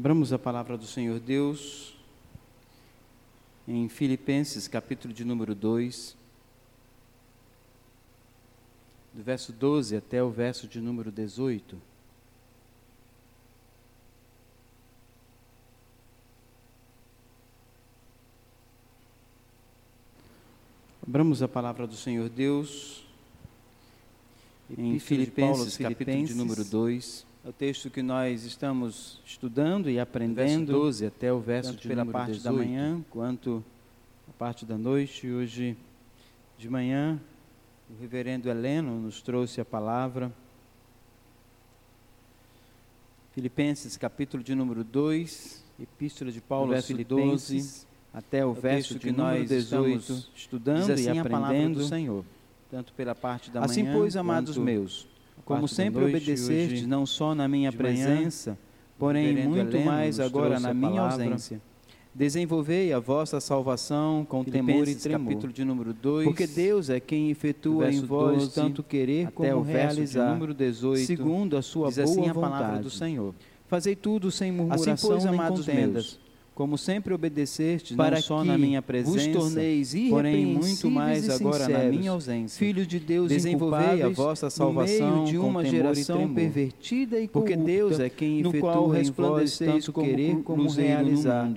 Abramos a palavra do Senhor Deus em Filipenses, capítulo de número 2, do verso 12 até o verso de número 18. Abramos a palavra do Senhor Deus em Filipenses, capítulo de número 2. É o texto que nós estamos estudando e aprendendo, verso 12 até o verso de pela parte 18. da manhã, quanto a parte da noite. Hoje de manhã, o reverendo Heleno nos trouxe a palavra. Filipenses, capítulo de número 2, Epístola de Paulo aos Filipenses, 12, até o, é o verso que nós 18, estamos estudando assim e aprendendo do Senhor, tanto pela parte da assim, manhã. Assim, pois, amados meus, como sempre obedeceste, não só na minha presença, porém muito mais agora na minha ausência. Desenvolvei a vossa salvação com temor e tremor. capítulo de número 2. Porque Deus é quem efetua em vós tanto querer como realizar. número 18. Segundo a sua boa assim vontade. a palavra do Senhor. Fazei tudo sem murmuração assim, pois, amados meus, como sempre obedeceste, para não só na minha presença, porém muito mais agora na minha ausência. Filhos de Deus, desenvolvei a vossa salvação de uma geração pervertida e corrupta, porque Deus é quem no qual resplandeceis tanto querer como realizar,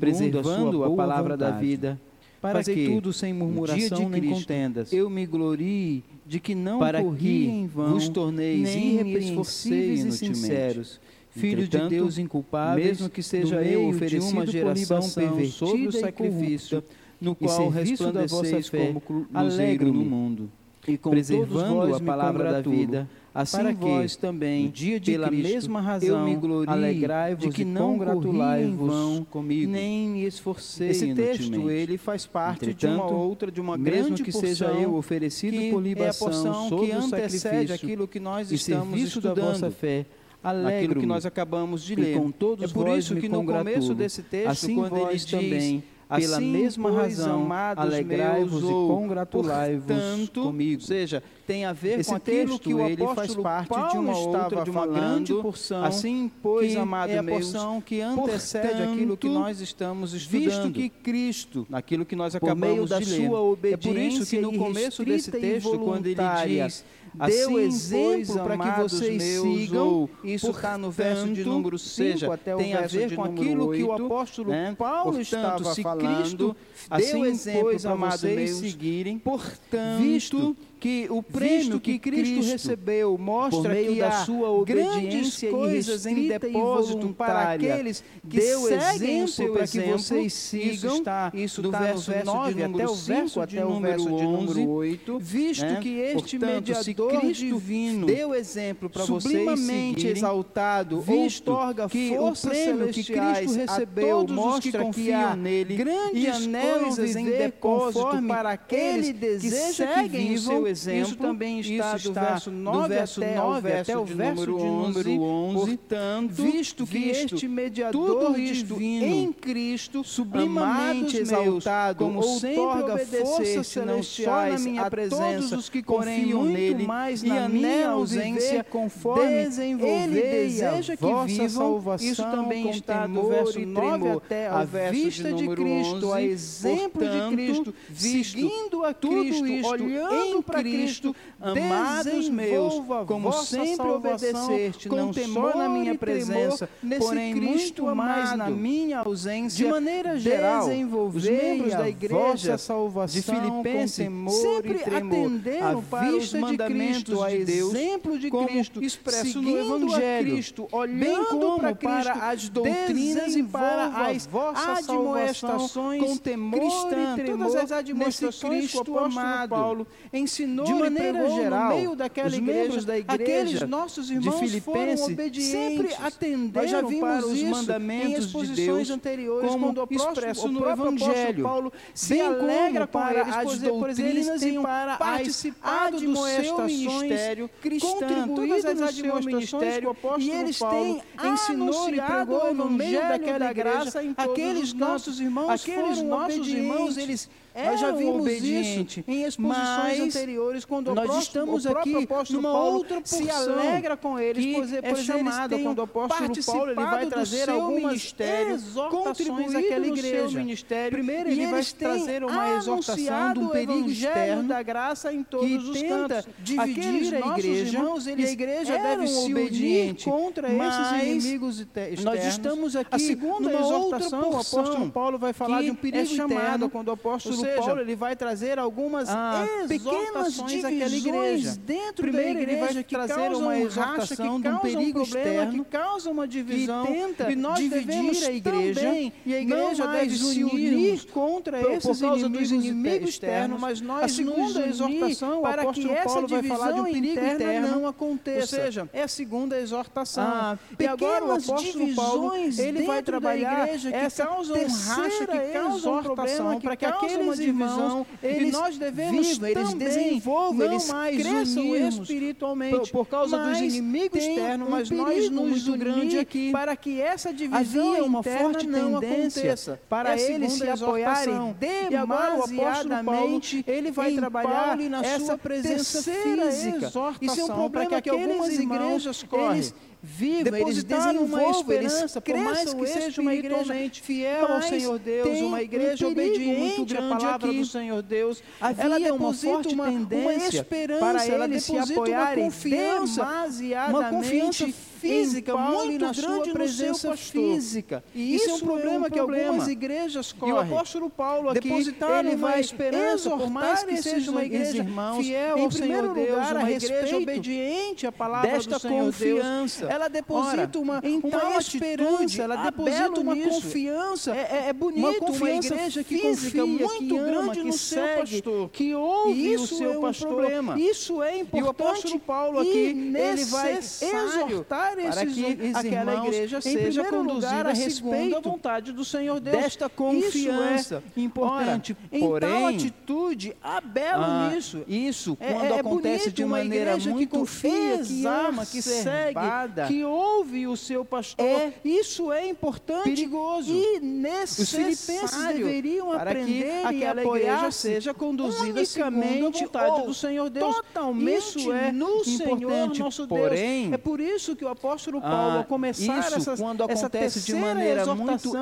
preservando a, a palavra vontade. da vida, para que, tudo sem murmuração nem Cristo, contendas. Eu me glorie de que não para corri em vão, vos torneis irrepreensíveis e sinceros filho de Deus inculpável, mesmo que seja eu oferecido uma geração pervertida o sacrifício, no qual resplandeceis como luzeiro no mundo, e preservando a palavra da vida, assim para que vós também, dia de pela Cristo, mesma razão, eu me glorie, alegrai-vos de que não congratulai-vos comigo, nem me esforcei Esse texto, ele faz parte Entretanto, de uma outra, de uma grande que seja eu oferecido por libação, é a porção que antecede aquilo que nós estamos estudando, da vossa fé, alegro que nós acabamos de ler. É por isso que no começo desse texto, assim quando ele diz também, pela assim, mesma razão, alegrai-vos e congratulai-vos comigo. Ou seja, tem a ver Esse com aquilo que o apóstolo faz parte Paulo de uma outra, de uma grande porção, assim, pois, amado é a porção meus, que antecede portanto, aquilo que nós estamos estudando. Visto que Cristo, naquilo que nós acabamos por meio da de ler, sua obediência é por isso que no começo desse texto, quando ele diz deu assim, exemplo para que vocês sigam. Isso está no verso de número 5 até o tem verso a ver com aquilo 8, que o apóstolo né? Paulo portanto, estava se falando. Cristo assim, deu exemplo para vocês seguirem, portanto, visto que o prêmio que Cristo, Cristo recebeu mostra que da sua obediência coisas em depósito para aqueles que deu seguem o seu para que vocês sigam. Isso está, isso do está verso, verso 9 até o verso até o verso de número 8, visto né? que este Portanto, mediador divino deu exemplo para vocês exaltado, visto que o prêmio que Cristo recebeu mostra que confiam nele grandes coisas em depósito para aqueles que seguem o seu exemplo, isso também está, isso do, verso 9 do verso até, 9 até o verso de número 11. Portanto, visto que este mediador divino em Cristo, sublimamente exaltado, como outorga forças celestiais na minha presença, os que confiam nele mais na minha ausência, conforme ele deseja que vivam, salvação, isso também está do verso 9 até a vista de Cristo, a exemplo de Cristo, seguindo a Cristo, olhando para Cristo, amados meus, como sempre obedeceste, não só na minha presença, porém Cristo muito mais na minha ausência, de maneira geral, os membros da igreja de Filipenses sempre atenderam para os mandamentos de Deus, exemplo de Cristo, expresso no Evangelho, Cristo, olhando para, para as doutrinas e para as admoestações com temor cristã, e tremor, todas as admoestações que o apóstolo Paulo ensinou de maneira geral, no meio daquela os igreja, membros da igreja aqueles nossos irmãos de Filipenses sempre atenderam já vimos para os mandamentos de Deus anteriores, como quando expresso no Evangelho. Paulo se alegra para eles, as doutrinas e para participar do seu ministério cristão, todas as admoestações que o apóstolo e eles têm ensinou e pregou no meio daquela graça aqueles nossos irmãos aqueles nossos irmãos eles nós já vimos obediente, isso em exposições anteriores, quando nós próximo, estamos aqui numa Paulo outra porção se alegra com eles, pois, é chamado, quando o apóstolo Paulo ele vai trazer algumas exortações àquela igreja. Ministério, Primeiro ele vai trazer uma exortação de um perigo externo da graça em todos os cantos. Dividir a igreja, irmãos, eles e a igreja deve se obediente contra esses inimigos externos. Nós estamos aqui a segunda numa exortação, o apóstolo Paulo vai falar de um perigo é chamado quando o apóstolo seja, Paulo ele vai trazer algumas ah, pequenas àquela igreja. Dentro Primeiro, da igreja ele vai que trazer uma exortação de um perigo um externo que causa uma divisão que tenta e nós dividir a igreja também, e a igreja deve se unir contra por, esses por inimigos, inimigos externos, mas nós a segunda exortação para que essa vai falar de um perigo interno não aconteça. Ou seja, é a segunda exortação. Ah, e agora o apóstolo Paulo ele vai trabalhar igreja que essa causam racha, que causam um problema, para que aqueles irmãos, eles nós devemos vivam, eles desenvolvam, eles mais cresçam espiritualmente por, por causa dos inimigos externos, mas um nós nos unir aqui. para que essa divisão Havia uma forte não tendência para é eles se apoiarem demasiadamente ele vai trabalhar essa presença física. Isso é um problema que algumas igrejas correm viva, eles desenvolvam, eles cresçam, que seja uma igreja fiel ao Senhor Deus, uma igreja um obediente à palavra aqui. do Senhor Deus. Havia ela deposita uma uma, esperança, para eles se apoiarem uma confiança, uma confiança física muito grande sua presença física. E isso, isso é um problema, é um que algumas igrejas correm. E o apóstolo Paulo aqui, ele vai esperança, por mais que seja uma igreja irmãos, fiel ao Senhor Deus, uma igreja obediente à palavra desta do Senhor confiança. Deus, ela deposita uma, então, uma esperança, ela deposita uma nisso. confiança. É, é, é bonito uma, confiança uma igreja que confia muito que grande ama, no seu pastor, que ouve o seu é um pastor. Problema. Isso é importante. E o apóstolo Paulo aqui, ele vai exortar para que aquela igreja seja conduzida a respeito à vontade do Senhor Deus. Desta confiança é importante. Ora, em porém, tal atitude, há belo ah, nisso. Isso, é, quando é, acontece de maneira muito que confia, que ama, que segue, que ouve o seu pastor, é, isso é importante perigoso. e necessário. Deveriam aprender que aquela igreja seja conduzida unicamente à vontade do Senhor Deus. Totalmente isso é no Senhor nosso Deus. Porém, é por isso que o apóstolo Paulo, ah, ao começar isso, essas, quando acontece de maneira muito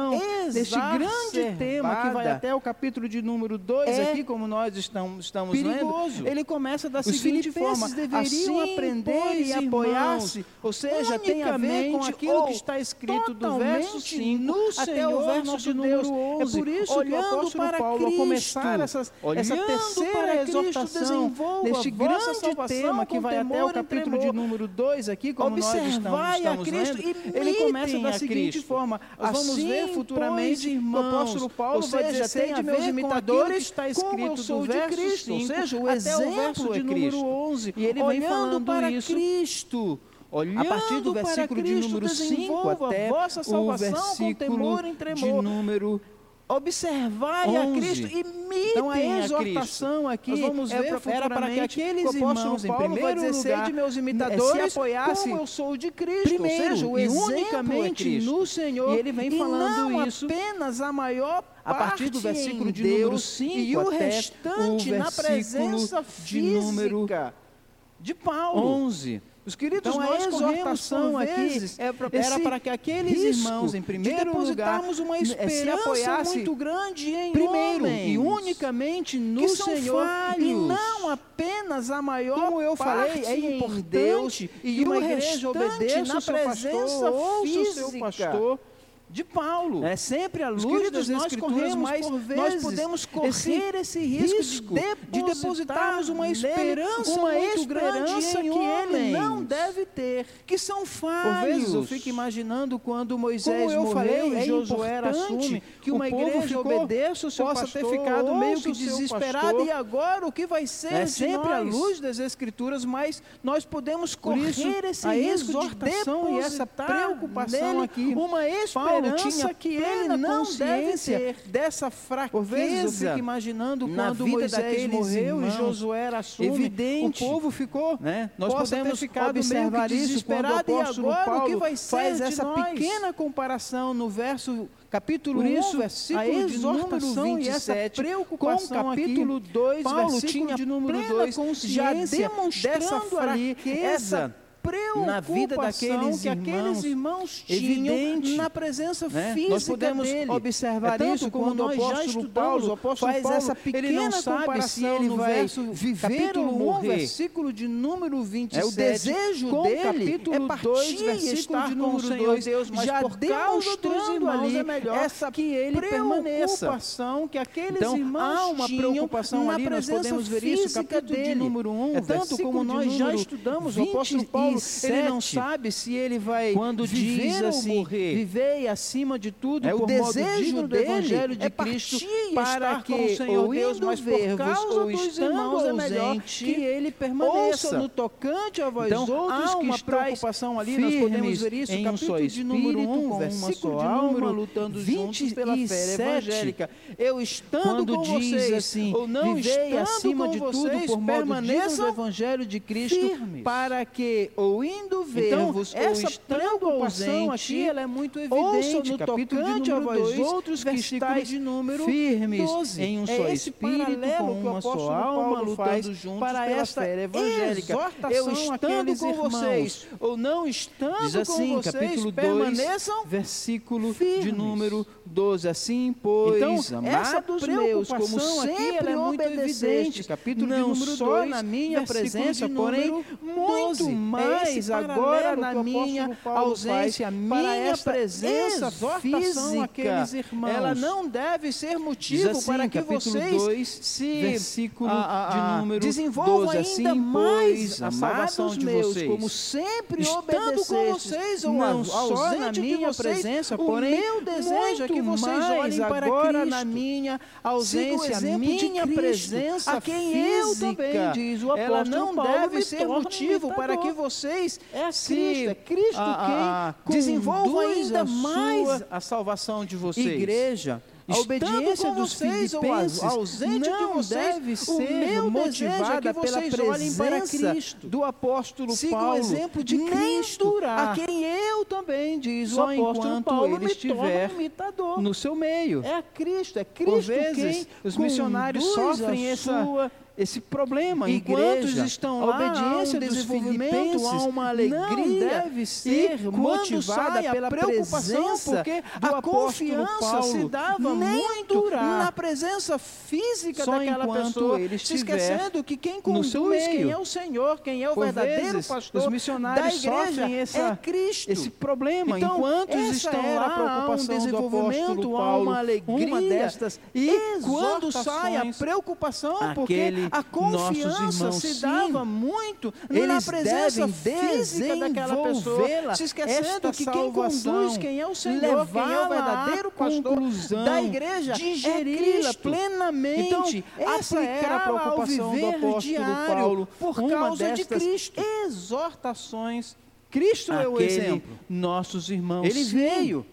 deste grande tema que vai até o capítulo de número 2 é aqui, como nós estamos, estamos perigoso. lendo, ele começa da Os seguinte forma, deveriam assim, aprender e apoiar-se, ou seja, tem a ver com aquilo que está escrito do verso 5 no até Senhor, o verso de número 11. É por isso olhando que o apóstolo para Paulo, Cristo, ao começar essas, essa terceira exortação, neste grande tema que vai até o capítulo de número 2 aqui, como nós estamos vai a Cristo lendo, ele começa da seguinte Cristo. forma: nós vamos assim, ver futuramente irmãos, o apóstolo Paulo ou seja, vai dizer, de meus imitadores está escrito eu sou de Cristo, 5, ou seja, o exemplo de número 11, e ele vem falando para isso. Cristo. Olhando a partir do versículo de número 5 até o versículo de número observai a Cristo, imitem então, a exortação aqui. Nós vamos é ver é, era para que aqueles irmãos, em primeiro lugar, de meus imitadores, se apoiassem como eu sou de Cristo, primeiro, ou seja, o e unicamente é no Senhor. E ele vem falando não isso apenas a maior a partir do versículo de número 5 e o restante na presença de número de Paulo. 11. Os queridos, então, nós a exortação aqui é pra, era para que aqueles irmãos, em primeiro lugar, uma esperança muito grande em primeiro homens, e unicamente no Senhor falhos. e não apenas a maior Como eu falei, é importante Deus e uma igreja obedeça na presença física. De Paulo. É sempre a luz queridos, das nós corremos, mas vezes, nós podemos correr esse, esse risco, de, de depositarmos uma esperança uma muito esperança grande que ele não deve ter, que são falhos. Por vezes eu fico imaginando quando Moisés morreu falei, e é Josué assume que uma igreja ficou, obedeça o seu possa pastor, ter ficado meio que desesperada e agora o que vai ser é sempre a luz das escrituras, mas nós podemos correr isso, esse risco de depositar e essa preocupação aqui, uma esperança Paulo tinha que ele não deve ter dessa fraqueza. Por vezes eu fico imaginando quando Moisés morreu irmãos, e Josué assume, evidente, o povo ficou, né? Nós podemos observar isso quando o apóstolo Paulo faz essa pequena comparação no verso capítulo 1, versículo a exortação de número 27, com o capítulo 2, Paulo versículo tinha de número 2, já demonstrando ali essa na vida daqueles que aqueles irmãos tinham evidente, na presença né? física Nós podemos dele. observar é isso quando o apóstolo Paulo, o apóstolo faz Paulo, essa pequena ele não sabe se ele vai viver ou morrer. versículo de número 27. É o desejo com dele capítulo é partir 2, versículo de número 2, Deus, mas já por demonstrando ali é melhor essa que ele preocupação que aqueles então, irmãos há uma preocupação ali, nós podemos ver isso, capítulo de número 1, é tanto como nós já estudamos, o apóstolo Paulo, ele não sabe se ele vai quando diz assim, morrer. Viver acima de tudo é por o desejo do evangelho de é Cristo para que o Senhor ou Deus, mas por causa ou dos irmãos é melhor que ele permaneça no tocante a vós então, outros há uma que preocupação ali, nós podemos ver isso, em um só espírito, de número 1, um, versículo de número lutando 27, pela fé evangélica. Eu estando quando com diz vocês, assim, ou não vivei acima de tudo por permaneçam do evangelho de Cristo, firmes. para que ou indo ver-vos então, essa preocupação aqui ela é muito evidente, no tocante a vós outros que estáis de número firmes 12. em um é só espírito, com uma só alma, lutando juntos para pela esta fé evangélica. Eu estando com irmãos, vocês, ou não estando Diz assim, com vocês, capítulo 2, permaneçam versículo firmes. de número 12. Assim, pois, então, amados meus, como sempre é muito evidente, capítulo não de número só 2, na minha presença, porém, muito 12. Agora na minha ausência, a minha presença física, ela não deve ser motivo assim, para que vocês 2, se versículo a, a, de número desenvolvam 12, ainda assim, mais a salvação de meus, vocês. como sempre Estando com vocês, ou não só na minha vocês, presença, porém, meu desejo é que vocês olhem para agora Cristo. na minha ausência, a minha Cristo, presença a quem física, eu também diz o ela apóstolo não Paulo, deve ser motivo para que imitador. Vocês É se Cristo, é Cristo a, a, quem desenvolvam conduz ainda a mais a salvação de vocês. igreja. A obediência dos vocês filipenses ausente de não vocês, deve o ser meu motivada desejo é que pela vocês olhem para presença Cristo. do apóstolo Siga o Paulo, exemplo de Cristo, a quem eu também, diz Só o apóstolo enquanto Paulo, ele me estiver torna imitador. no seu meio. É Cristo, é Por Cristo vezes, quem os missionários sofrem a essa- sua esse problema. Igreja, Enquanto estão a lá, obediência há um desenvolvimento, há uma não alegria deve ser e motivada pela preocupação, porque a confiança Paulo se dava muito durar. na presença física Só daquela pessoa, ele se esquecendo que quem conduz, quem é o Senhor, quem é o Por verdadeiro vezes, pastor os missionários da igreja sofrem essa- é Cristo. esse problema. Então, Enquanto estão lá, a preocupação há um desenvolvimento, apóstolo há Paulo, uma alegria, uma destas e quando sai a preocupação, porque a confiança se sim, dava muito na presença física daquela pessoa, se esquecendo que quem conduz, quem é o Senhor, quem é o verdadeiro pastor conclusão, da igreja, é digeri-la plenamente, Então, essa era a preocupação do apóstolo diário, Paulo por causa de Cristo. exortações. Cristo é o exemplo. nossos irmãos. Ele sim, veio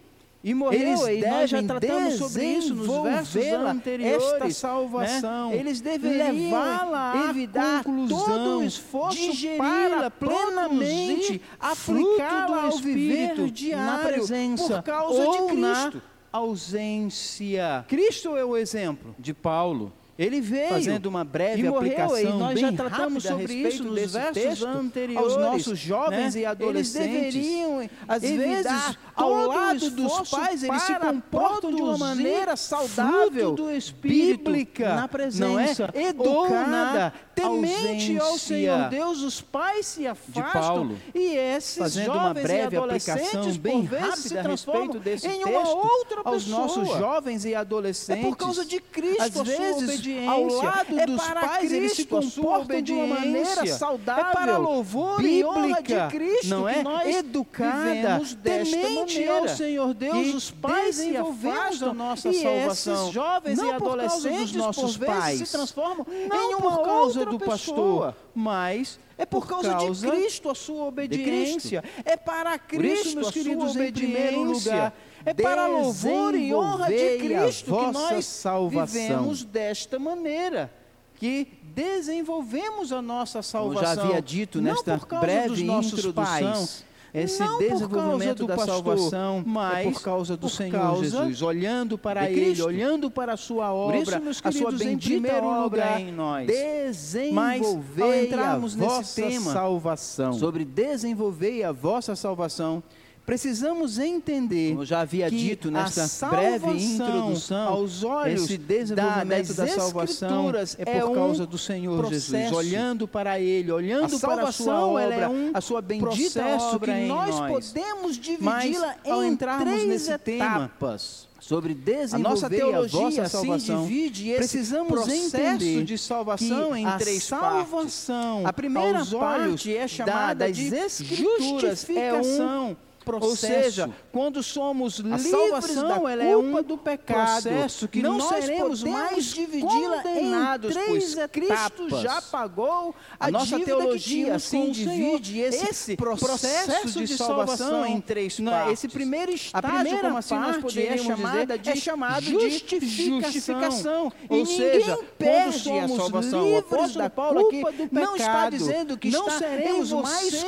e morreu Eles e nós já tratamos sobre isso nos versos anteriores. esta salvação, né? Eles deveriam levá-la à evitar conclusão, todo o esforço digeri-la para plenamente, aplicá-la ao viver diário na presença por causa ou de na Cristo. ausência Cristo é o exemplo. de Paulo. Ele veio Fazendo uma breve e morreu, aplicação e nós bem já tratamos sobre isso nos versos texto, anteriores. aos nossos jovens né? e adolescentes. Eles deveriam, às evitar vezes, ao lado dos pais, eles se comportam de uma maneira saudável, do Espírito bíblica, na presença, não é? educada, temente ao Senhor Deus, os pais se afastam Paulo, e esses fazendo jovens uma breve e adolescentes bem por vezes se transformam em uma outra aos pessoa. nossos jovens e adolescentes. É por causa de Cristo, Às vezes, obediência. ao lado é dos para pais, eles se Cristo, a sua comportam de uma maneira saudável, é para louvor e bíblica, de Cristo, não é? Educada, temente maneira. ao Senhor Deus, que os pais se desenvolvemos afastam a nossa e salvação. esses jovens não e por adolescentes dos nossos por pais, se transformam não em uma por causa do pessoa. pastor, mas É por, causa, causa de Cristo a sua obediência. É para Por isso, Cristo, meus a sua queridos, em primeiro obediência. lugar, É para louvor e honra de Cristo que nós salvação. vivemos desta maneira. Que desenvolvemos a nossa Como salvação. já havia dito não nesta por causa dos breve nossos introdução, pais, esse não por causa desenvolvimento da pastor, salvação mas é por causa do por Senhor causa Jesus, olhando para Ele, Cristo. olhando para a sua Por obra, isso, meus a sua queridos, em bendita primeiro obra lugar, em nós. Mas, ao entrarmos a nesse vossa tema salvação. Sobre desenvolver a vossa salvação, precisamos entender como já havia que dito nesta a breve introdução, aos olhos esse desenvolvimento da- da, salvação é por é um causa do Senhor Jesus, processo. olhando para Ele, olhando A para a sua ela obra, é um a sua bendita obra que em nós nós. podemos dividi-la em entrarmos três nesse tema etapas. sobre A desenvolver nossa a teologia vossa assim salvação, divide esse precisamos processo entender de salvação em a três salvação, partes. A primeira aos olhos parte é da- chamada das de Escrituras é um justificação. Ou processo. seja, quando somos A livres salvação, da ela culpa é um do pecado, processo que não nós seremos mais dividi-la condenados, em pois três Cristo etapas. já pagou A nossa dívida teologia assim o divide esse processo de salvação salvação em três Não, partes. esse primeiro a estágio, primeira como assim nós poderíamos é chamada dizer, de é chamado de justificação. justificação. Ou E seja, quando perde a somos salvação. O livres apóstolo da Paulo aqui não está dizendo que não está seremos em mais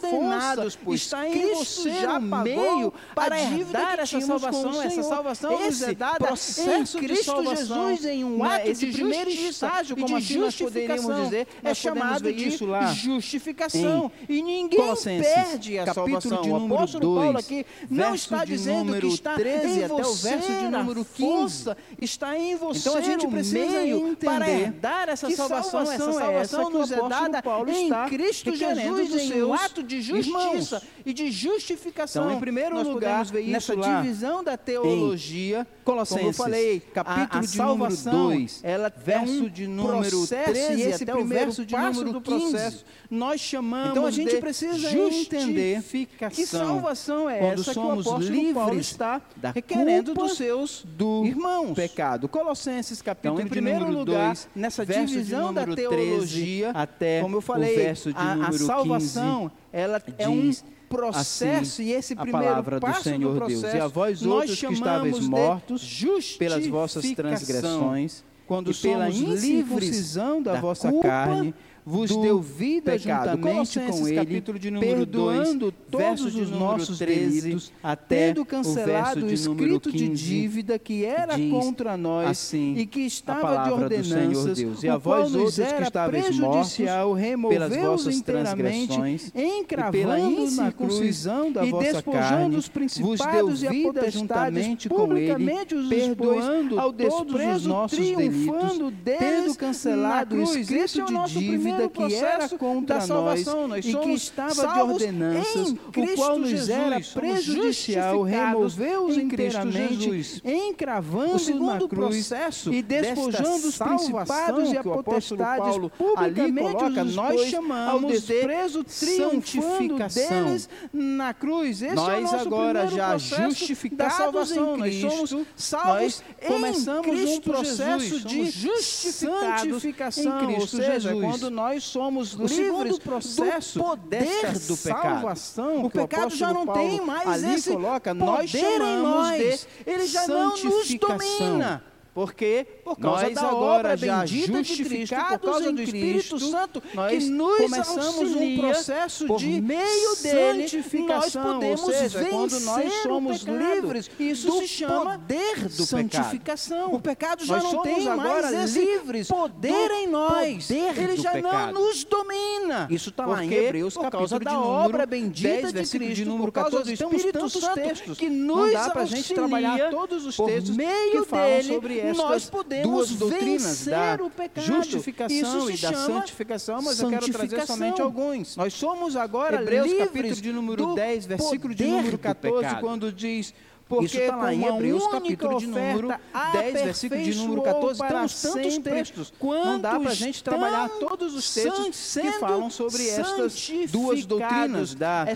condenados, pois está em Cristo você já o pagou meio para herdar essa salvação. Essa salvação nos nos é é dada processo em de Cristo salvação, Jesus em um né, ato esse de primeiro justiça estágio, como de assim nós poderíamos dizer, é chamado de isso lá justificação. E ninguém Colossenses, perde a salvação. de o número apóstolo 2, Paulo aqui não está dizendo que está 13 em até o você verso de número 15. força, está em você Então a gente o precisa meio para entender herdar essa salvação. salvação Essa é salvação essa o nos é dada Paulo em Cristo Jesus em um ato de justiça irmãos. e de justificação. Então, em primeiro nós lugar, nessa lá divisão da teologia, Colossenses, como eu falei, capítulo a, a de salvação, número 2, ela verso é um de número processo, 13 e esse até o verso de número do 15. processo nós chamamos Então a gente de precisa entender que salvação é quando essa somos que o apóstolo Paulo livres está da requerendo dos seus do irmãos. pecado. Colossenses capítulo Então, em primeiro lugar, 2, nessa verso divisão da número teologia, 13 até como eu falei, o verso de a, a salvação, ela é um diz processo assim e esse a primeiro palavra do passo Senhor do Deus. processo E a vós outros que estáveis mortos pelas vossas transgressões, quando e pela somos incircuncisão da, da vossa culpa carne, vos deu vida pecado. juntamente com Colossenses, ele, capítulo de número perdoando 2, todos os de nossos 13, delitos, até tendo o cancelado o de número escrito de 15, dívida que era diz contra nós assim e que estava de ordenanças, Deus. E a o vós nos outros que estáveis prejudicial, pelas vossas inteiramente, transgressões, encravando na cruz da e vossa despojando carne, os vos deu e vida juntamente com ele, perdoando ao todos os nossos delitos, tendo cancelado o escrito é o de dívida primeiro que era contra. Nós e que estava de ordenanças, o qual nos Jesus. era prejudicial, removeu-os inteiramente, Jesus. encravando na cruz processo e despojando os principados e a Paulo publicamente ali coloca, os nós chamamos de triunfando santificação. deles na cruz. Esse é Nós nosso agora já justificados em Cristo, nós começamos um processo Jesus. de santificação, em Cristo ou seja, Jesus. quando nós somos O livres processo do poder do pecado. salvação, O pecado já apóstolo não Paulo tem mais ali esse coloca, poder nós em nós. ele já não nos domina. Porque por causa Nós da agora obra já bendita de Cristo, por causa do Espírito Cristo, Santo, nós que nos começamos um processo por de meio dele, nós santificação, podemos ou seja, vencer quando nós somos livres Isso do se chama poder do santificação. pecado. O pecado já Nós não somos tem agora mais livres poder em nós. poder Ele já pecado. não nos domina. Isso está lá em Hebreus, por causa de da obra bendita 10, de Cristo, de número por causa 14, do temos Espírito tantos Santo textos. que Não nos dá pra gente auxilia trabalhar todos os por textos meio que falam dele, sobre estas nós podemos duas doutrinas da justificação e da santificação, mas eu quero trazer somente alguns. Nós somos agora Hebreus capítulo de número do 10, versículo de número do 14, pecado. quando diz: Porque Isso está lá em Hebreus, capítulo de número 10, versículo de número 14. Temos tantos textos. Não dá para a gente trabalhar todos os textos que falam sobre estas duas doutrinas da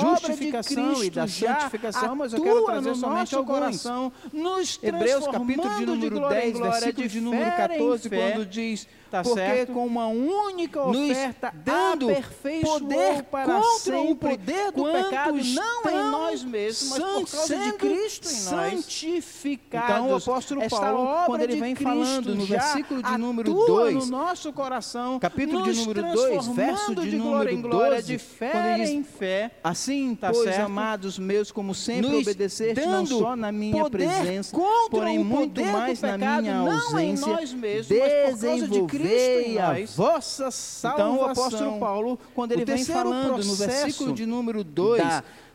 justificação e da santificação, mas eu quero trazer somente ao coração. Hebreus, capítulo de número 10, versículo de número 14, quando diz Tá porque certo? com uma única oferta dando poder para contra o poder do pecado, não em nós mesmos, mas por causa de Cristo em nós. Santificados. Então o apóstolo Paulo, quando ele vem falando no versículo de número 2, no nosso coração, capítulo de número 2, verso de, de número 12, de fé quando ele diz, em fé, assim, tá pois certo? amados meus, como sempre obedeceste não só na minha presença, porém muito mais na minha ausência, desenvolver veio a vossa salvação. Então o apóstolo Paulo, quando ele vem falando no versículo de número 2,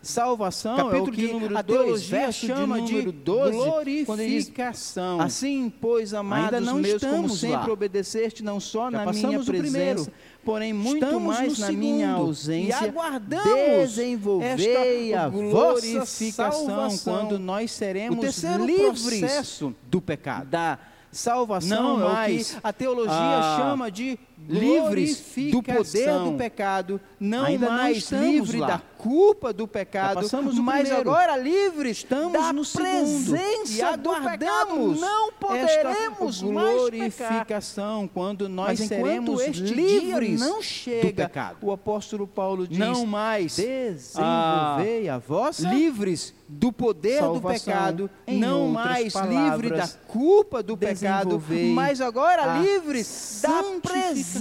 salvação, capítulo é que de número a teologia chama de, número 12, glorificação. Diz, assim, pois, amados Ainda não meus, como sempre lá. obedeceste, não só Já na minha presença, porém muito Estamos mais na minha ausência, e aguardamos desenvolvei a glorificação quando nós seremos livres do pecado. Da salvação não, é o que a teologia ah, chama de livres do poder do pecado, não Ainda mais não livre lá. da culpa do pecado, mas primeiro. agora livres estamos da no presença do pecado. Não poderemos esta glorificação quando nós mas seremos livres não chega, do pecado. O apóstolo Paulo diz: não mais desenvolvei ah, a vossa livres do poder Salvação, do pecado, não mais livre da culpa do pecado, mas agora livres da presença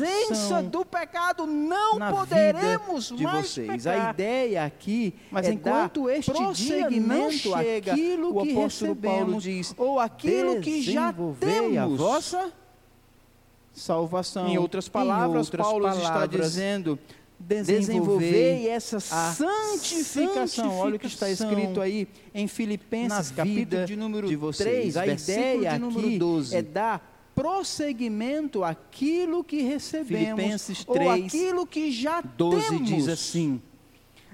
do pecado. Não poderemos de mais vocês. Pecar. A ideia aqui mas é enquanto este dia não chega, aquilo que o apóstolo Paulo diz, ou aquilo que já temos, a vossa salvação. Em outras palavras, em outras Paulo palavras, está dizendo desenvolver essa santificação. Olha o que está escrito aí em Filipenses, capítulo de número de vocês. 3, a ideia de número aqui 12. é dar prosseguimento àquilo que recebemos, Filipenses 3, ou aquilo que já 12 temos. diz assim,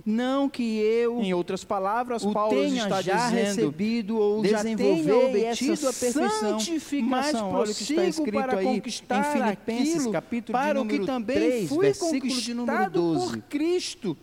não que eu, em outras palavras, o Paulo tenha está já dizendo, recebido ou já tenha obtido a perfeição, mas olha o que está escrito para aí conquistar em Filipenses, capítulo para o que também 3, fui conquistado de número 12. por Cristo.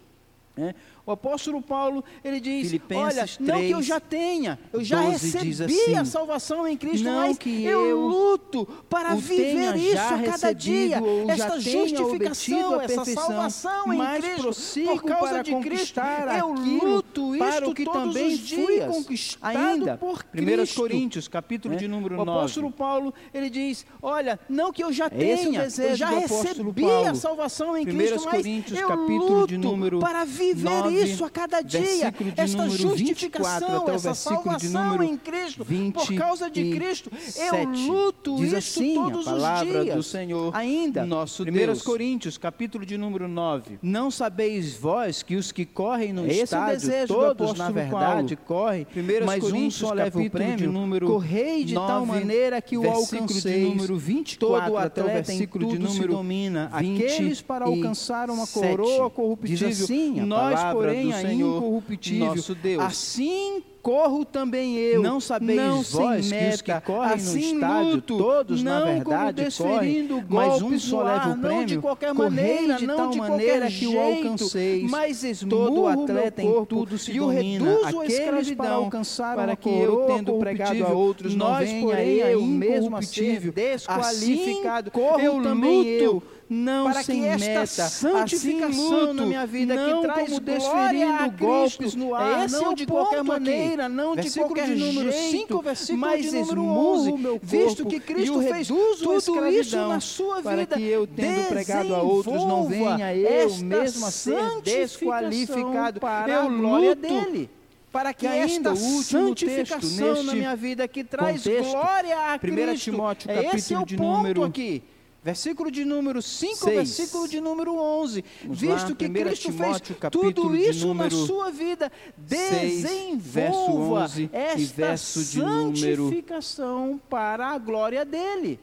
É? O apóstolo Paulo, ele diz, olha, não que eu já tenha, eu já recebi assim, a salvação em Cristo, mas que eu, eu luto para viver isso a cada dia, esta justificação, essa salvação em Cristo, por causa de Cristo, eu luto isto que todos também os dias, fui conquistado ainda, por Cristo. 1 Coríntios, capítulo é? de número 9. O apóstolo Paulo, ele diz, olha, não que eu já tenha, eu já recebi Paulo. a salvação em Cristo, mas Coríntios, eu luto para viver isso a cada dia. Esta justificação, essa salvação em Cristo, 20 por causa de Cristo, eu luto Diz isso assim, todos a palavra os dias. do Senhor, ainda, nosso 1 Deus. Coríntios, capítulo de número 9. Não sabeis vós que os que correm no Esse estádio, é todos na verdade Paulo. correm, mas um só leva o prêmio, número correi de 9, tal maneira que o alcanceis, número 24, todo atleta em tudo de número domina, aqueles para alcançar uma coroa corruptível, Diz assim, nós, porém, a Senhor, incorruptível, nosso Deus. Assim corro também eu. Não sabeis não vós meta, que que correm assim no estádio, luto, todos na verdade correm, mas um só leva o prêmio. Não de qualquer maneira, de tal maneira que o alcanceis. Mas todo atleta em tudo se domina. Aqueles para alcançar para que eu, tendo pregado a outros, não venha eu mesmo a ser desqualificado. Assim corro também eu não para sem que esta meta, santificação assim luto, na minha vida não que traz como desferindo golpes no ar, Esse não é de qualquer maneira, não de qualquer de número jeito, 5, versículo mas de número 11, meu visto que Cristo fez tudo isso na sua vida, para que eu tendo pregado a outros não venha eu mesmo a ser desqualificado para eu a glória dele. Para que, que esta santificação na minha vida que traz contexto, glória a Cristo. Timóteo, capítulo Esse é o de ponto número aqui. Versículo de número 5, versículo de número 11. Vamos visto lá, que Cristo Timóteo, fez tudo isso na sua vida, desenvolva 6, esta santificação para a glória dele.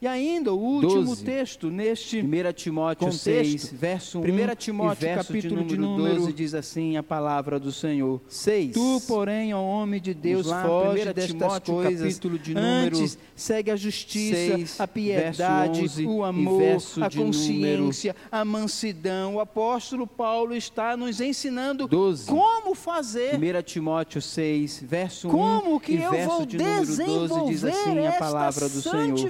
E ainda o último 12. texto neste 1 Timóteo contexto, 6, verso 1 1 Timóteo, verso capítulo de número, de 12 diz assim a palavra do Senhor. 6. Tu, porém, ó homem de Deus, lá, foge destas Timóteo, coisas. Capítulo de número Antes, segue a justiça, 6, a piedade, 11, o amor, a consciência, a mansidão. O apóstolo Paulo está nos ensinando 12. como fazer. 1 Timóteo 6, verso 1 como que e eu verso vou de número 12 diz assim a palavra do Senhor.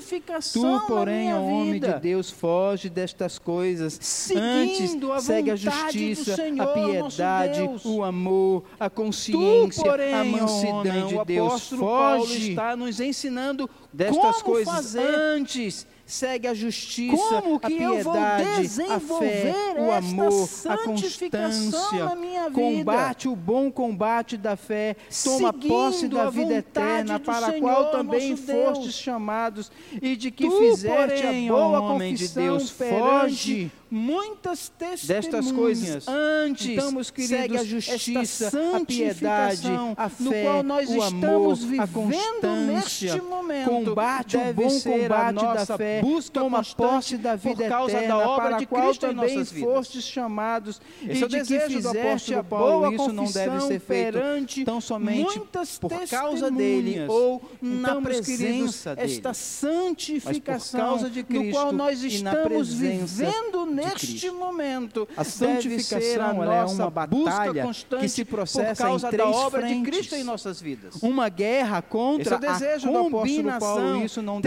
Tu, porém, ó homem de Deus, foge destas coisas. Seguindo Antes, segue a justiça, Senhor, a piedade, o amor, a consciência, tu, porém, a mansidão de Deus. Foge Paulo está nos ensinando destas coisas fazer. antes segue a justiça, Como a piedade, a fé, o amor, a constância, combate o bom combate da fé, toma posse da vida eterna, para a qual também fostes chamados, e de que tu, fizeste porém, a boa homem de Deus, foge muitas destas coisas antes então, meus queridos, segue a justiça, a piedade, a fé, no qual nós o estamos amor, a constância, momento, combate o bom combate da fé, busca toma posse da vida por causa eterna, da obra para de qual Cristo também fostes chamados, Esse e é de que fizeste a boa isso não deve ser feito tão somente por causa dele ou na então, presença dele. Esta santificação Mas por causa de Cristo, no qual nós estamos vivendo neste momento. A santificação a é uma batalha que se processa por causa em três da obra frentes. de Cristo em nossas vidas. Uma guerra contra Esse é o desejo a apóstolo Paulo, isso não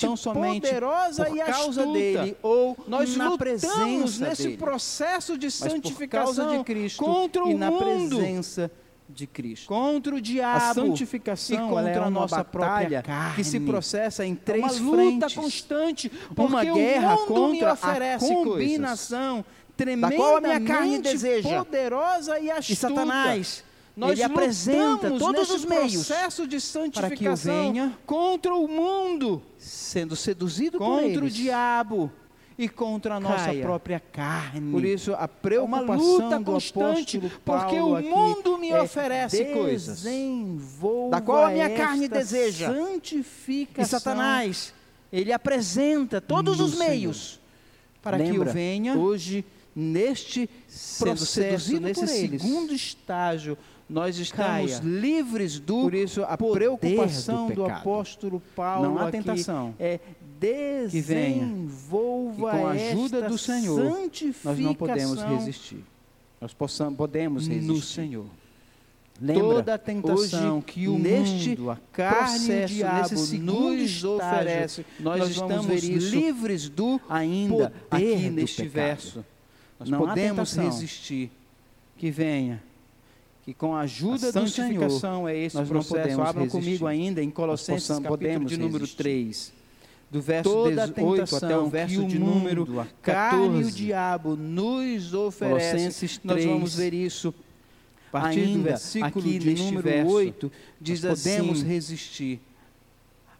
tão somente poderosa por e causa astuta. dele ou nós na presença nesse dele. processo de Mas santificação por causa de Cristo contra o e na mundo, presença de Cristo. contra o diabo, A santificação e contra é a nossa própria que se carne. processa em É três uma luta frentes. constante, Uma guerra o contra a combinação tremendamente qual a minha carne deseja. poderosa e E astuta. Satanás, Nós ele apresenta todos os meios processo de para que eu santificação venha contra o mundo, sendo seduzido por contra o eles. diabo e contra a nossa Caia. própria carne. Por isso, a é uma preocupação luta constante, porque o mundo me é oferece coisas da qual a minha carne deseja. santificação E Satanás, ele apresenta todos os meios para que eu Lembra, venha hoje neste processo, nesse segundo estágio, nós estamos Caia. livres do Por isso, a preocupação do do, apóstolo Paulo Não há aqui tentação é que venha. desenvolva E com a ajuda esta do Senhor, nós não podemos resistir. Nós possamos, podemos resistir. no Senhor. Lembra, Toda a tentação hoje, que o neste mundo, a carne e o processo, diabo nos oferece, nós, nós estamos livres do ainda poder aqui neste pecado. verso. Nós Não podemos resistir. Que venha. Que com a ajuda A do Senhor, é esse nós não processo. podemos Abram resistir. comigo ainda em Colossenses possamos- capítulo de número resistir. 3. Do verso Toda a 18 tentação até o verso o de número a carne e o 14. diabo nos oferece. Colossenses Nós 3, vamos ver isso A partir do ainda versículo aqui de número verso. 8, diz podemos assim, resistir.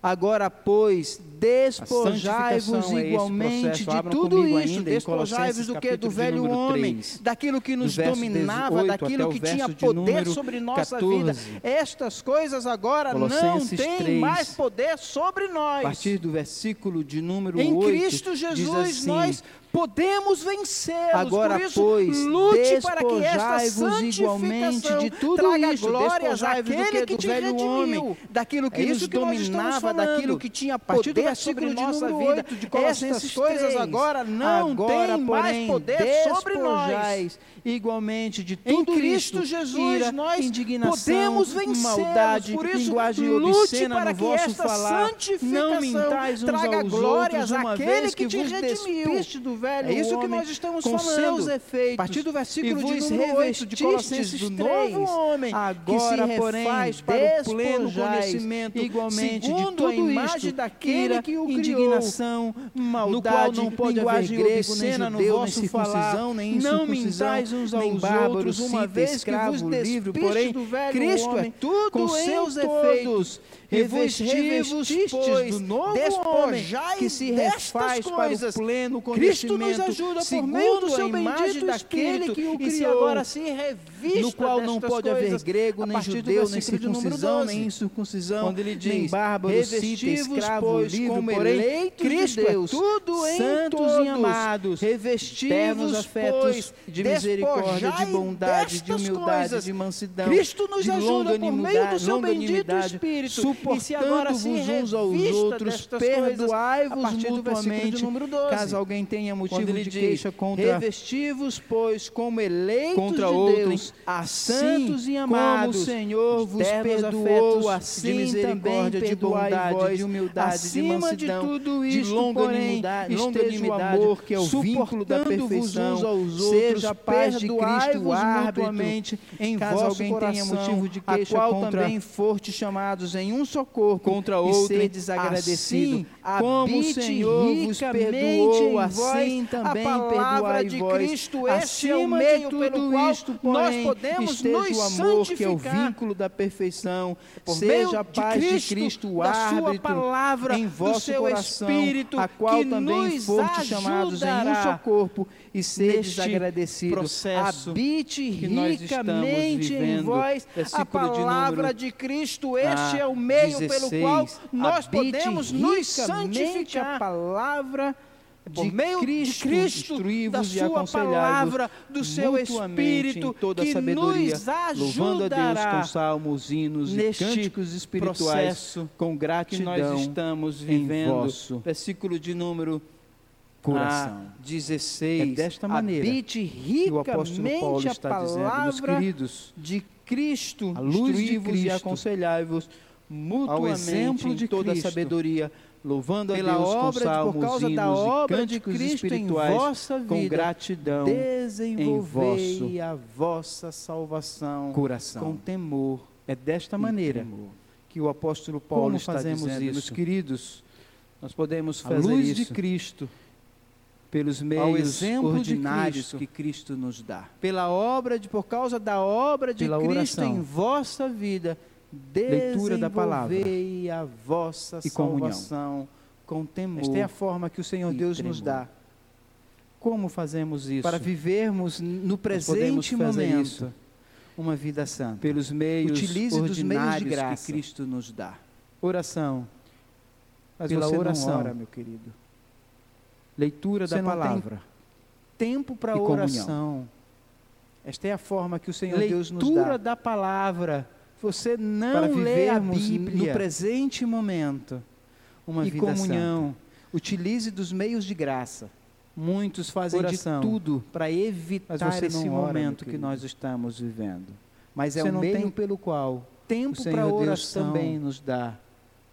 Agora, pois, despojai-vos é esse ainda processo. de tudo isso, despojai-vos do que? Do velho homem, 3, daquilo que nos do dominava, 18 daquilo que tinha poder sobre nossa 14. vida. Estas coisas agora não têm 3, mais poder sobre A nós. partir do versículo de número Em 8, Cristo Jesus assim, nós podemos vencê-los. Agora, Por isso, pois, lute para que esta santificação de tudo traga isso, glórias àquele que? que Do te velho homem, daquilo que É nos que dominava, daquilo que tinha poder sobre de nossa vida. 8 de Colossenses Estas coisas 3. agora não Agora, têm mais porém, poder sobre nós. Igualmente de Em tudo Cristo isto, Jesus ira, nós podemos vencê-los. maldade, Por isso, linguagem lute obscena para no que vosso esta falar. Não mintais uns traga aos glórias outros, uma àquele vez que que te vos despiste do velho É isso que homem nós estamos com falando. seus efeitos. A partir do versículo e de vos número 8 de Colossenses do 3, novo homem, agora, que se porém, para o pleno conhecimento igualmente de tudo a imagem isto, daquele ira, que o criou, indignação, maldade, não pode linguagem haver grego, obscena nem no judeu, vosso nem falar, nem não mintais uns nem aos bárbaros, outros, uma vez vez que vos livre, porém Cristo homem, é tudo com seus todos. efeitos, revestivos, pois, do novo despojai que se refaz para o pleno Cristo nos ajuda por meio do seu bendito daquele Espírito, que o e se criou. agora se reveste no qual não pode haver grego, nem judeu, nem circuncisão, nem incircuncisão, quando ele diz, nem bárbaro, cita, escravo, pois, livre, como porém, Cristo de Deus, é tudo em santos todos, e amados, revestivos, afetos de misericórdia, de bondade, de humildade, coisas. de mansidão, Cristo nos de ajuda por meio do seu bendito Espírito, suportando-vos uns aos outros, perdoai-vos mutuamente, caso alguém tenha motivo de queixa contra revestivos, pois, como eleitos contra de outros, Deus, assim santos e amados, como o Senhor vos perdoou, assim de misericórdia, de bondade, vós, de humildade, de mansidão, de, tudo isto, de longanimidade, longanimidade, o amor que é o vínculo da perfeição, uns aos outros, seja a paz de Cristo árbitro, em caso alguém coração, tenha motivo de queixa a qual contra, também forte chamados em um só corpo, contra outro, e desagradecido, assim, como o Senhor vos perdoou, assim também perdoai de vós. Cristo, este é o meio pelo qual isto, porém, nós podemos nos o amor que é o vínculo da perfeição, Por seja a paz de de Cristo, Cristo, o da sua árbitro palavra, em vosso coração, Espírito, a qual que também nos fostes chamados em um só corpo, e sedes agradecidos. processo Habite que nós estamos ricamente em vós a de palavra número, de Cristo. Este é o meio 16. pelo qual nós Habite podemos nos santificar. a palavra por de meio Cristo, de Cristo, da sua palavra, do seu Espírito, toda que sabedoria, nos louvando a Deus ajudará com salmos, hinos neste e cânticos espirituais, processo com que gratidão nós estamos vivendo. Versículo de número coração. ah, 16. É desta maneira Habite que o apóstolo Paulo ricamente a está dizendo, meus queridos, de Cristo, a luz de instruí-vos e Cristo, aconselhai-vos mutuamente em toda a Cristo, sabedoria, louvando a pela Deus com obra de- salmos, por causa da hinos e obra de Cristo em vossa com vida, gratidão em vosso a vossa salvação coração. com temor É desta maneira que o apóstolo Paulo Como está fazemos dizendo, meus isso? queridos, nós podemos A fazer luz isso de Cristo, pelos meios ordinários Cristo, que Cristo nos dá. pela obra de por causa da obra de Cristo oração. em vossa vida, Leitura da palavra. a vossa E comunhão. com temor. Esta é a forma que o Senhor Deus nos tremor. dá. Como fazemos isso? para vivermos no presente momento isso uma vida santa. pelos meios Utilize dos meios de graça. que Cristo nos dá. Oração. Mas Pela você oração. não ora, meu querido. Leitura Você da palavra. Tempo para comunhão. oração. Esta é a forma que o Senhor Deus nos Leitura dá. da palavra. Você não lê a Bíblia no presente momento. Uma e vida comunhão. Utilize dos meios de graça. Muitos fazem Oração. de tudo para evitar esse momento que nós estamos vivendo. Mas é Você o não meio tem pelo qual o Tempo para Deus oração também nos dá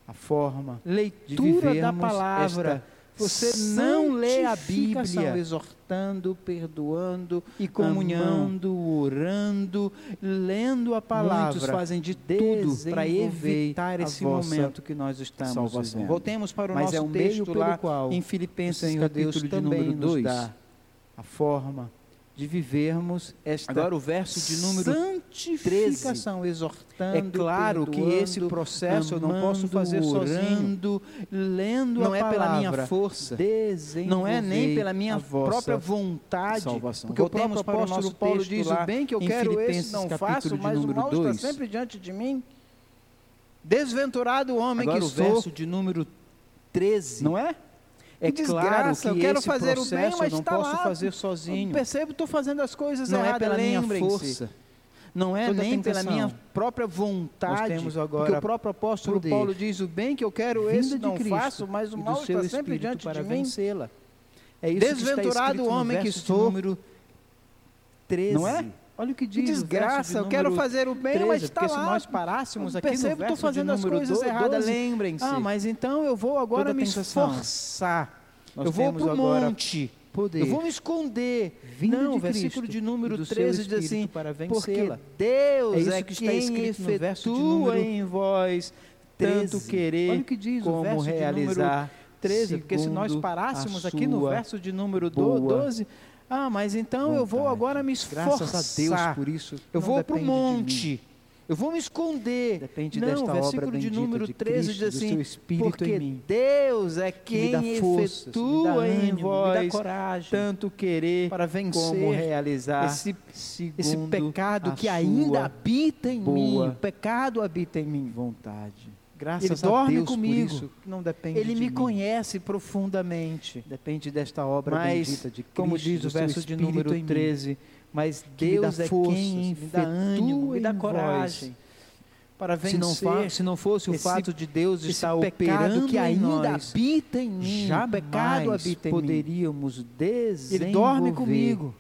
a forma de leitura da palavra. Você não lê a Bíblia exortando, perdoando, e comunhão, amando, orando, lendo a palavra. Muitos fazem de tudo para evitar esse momento que nós estamos salvação. vivendo. Voltemos para o Mas nosso é um texto lá qual em Filipenses Senhor Deus capítulo de também número nos 2, dá a forma de vivermos esta Agora o verso de número santificação, exortando, É claro que esse processo eu não posso amando, fazer sozinho. orando, lendo Não a é pela minha palavra, força. Não é nem pela minha própria vontade, salvação. porque o Voltemos próprio o apóstolo nosso Paulo diz lá o bem que eu quero esse não faço, mas o mal está sempre diante de mim. Desventurado o homem Agora que o sou, verso de número 13. não é? É Que claro que eu quero esse fazer o bem, processo mas eu não tá posso lá. fazer sozinho. Percebo, estou fazendo as coisas Não é erradas, pela minha força. Não é Toda nem pela minha própria vontade. porque o próprio apóstolo poder, Paulo diz o bem que eu quero, vinda esse não Cristo faço, mas o mal está sempre diante para de mim. vencê-la. É isso que está Desventurado escrito no homem que sou. número 13. Não é? Olha o que Que diz o verso desgraça, de eu quero fazer o bem, 13, mas está porque se lá. nós parássemos aqui Percebo no que estou verso fazendo as coisas do- erradas, 12, lembrem-se. Ah, mas então eu vou agora Toda me tentação. esforçar. Nós eu vou para o monte. poder. Eu vou me esconder. Vinda Não, de o versículo Cristo de número e do seu 13 diz assim, porque. Deus É é que está escrito no verso de número em vós tanto 13. querer Olha o que diz o como verso de número realizar 13, porque se nós parássemos aqui no verso de número boa 12, ah, mas então eu vou vontade. agora me esforçar. Graças a Deus por isso. Eu vou para o monte. Eu vou me esconder. Depende não, desta versículo obra de número de 13 Cristo, diz assim: Espírito porque Deus é quem forças, efetua ânimo, em vós coragem, tanto querer para vencer como realizar esse, esse pecado que ainda habita em mim. O pecado habita em mim. Vontade. Graças ele dorme Deus comigo. Por isso, não depende ele de me mim. conhece profundamente. Depende desta obra Mas, bendita de Cristo, como diz o verso de número 13, mas Deus é forças, quem me dá ânimo, me dá coragem para vencer. Se não, se não fosse o esse, fato de Deus estar operando que ainda nós, habita em mim, jamais pecado habita em poderíamos mim. desenvolver. Ele dorme comigo.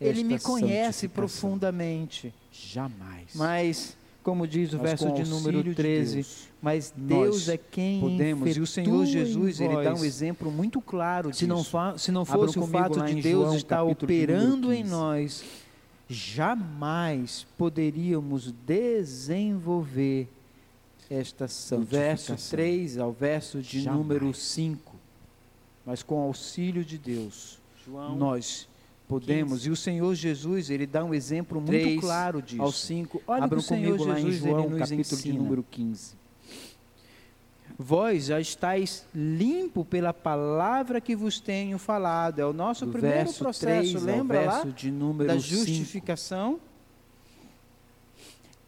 Ele me conhece profundamente. Jamais. Mas como diz o mas verso de número 13, de Deus, mas Deus é quem podemos e o Senhor Jesus ele dá um exemplo muito claro se disso. não se não fosse o fato de Deus João, estar operando em nós jamais poderíamos desenvolver esta. Do verso 3 ao verso de jamais. número 5. Mas com auxílio de Deus, João nós podemos. 15. E o Senhor Jesus, ele dá um exemplo muito claro disso. Ao 5. Olha Abram comigo Jesus, lá em João, capítulo ensina. de número 15. Vós já estáis limpo pela palavra que vos tenho falado. É o nosso Do primeiro processo, lembra verso lá? de número da 5. justificação.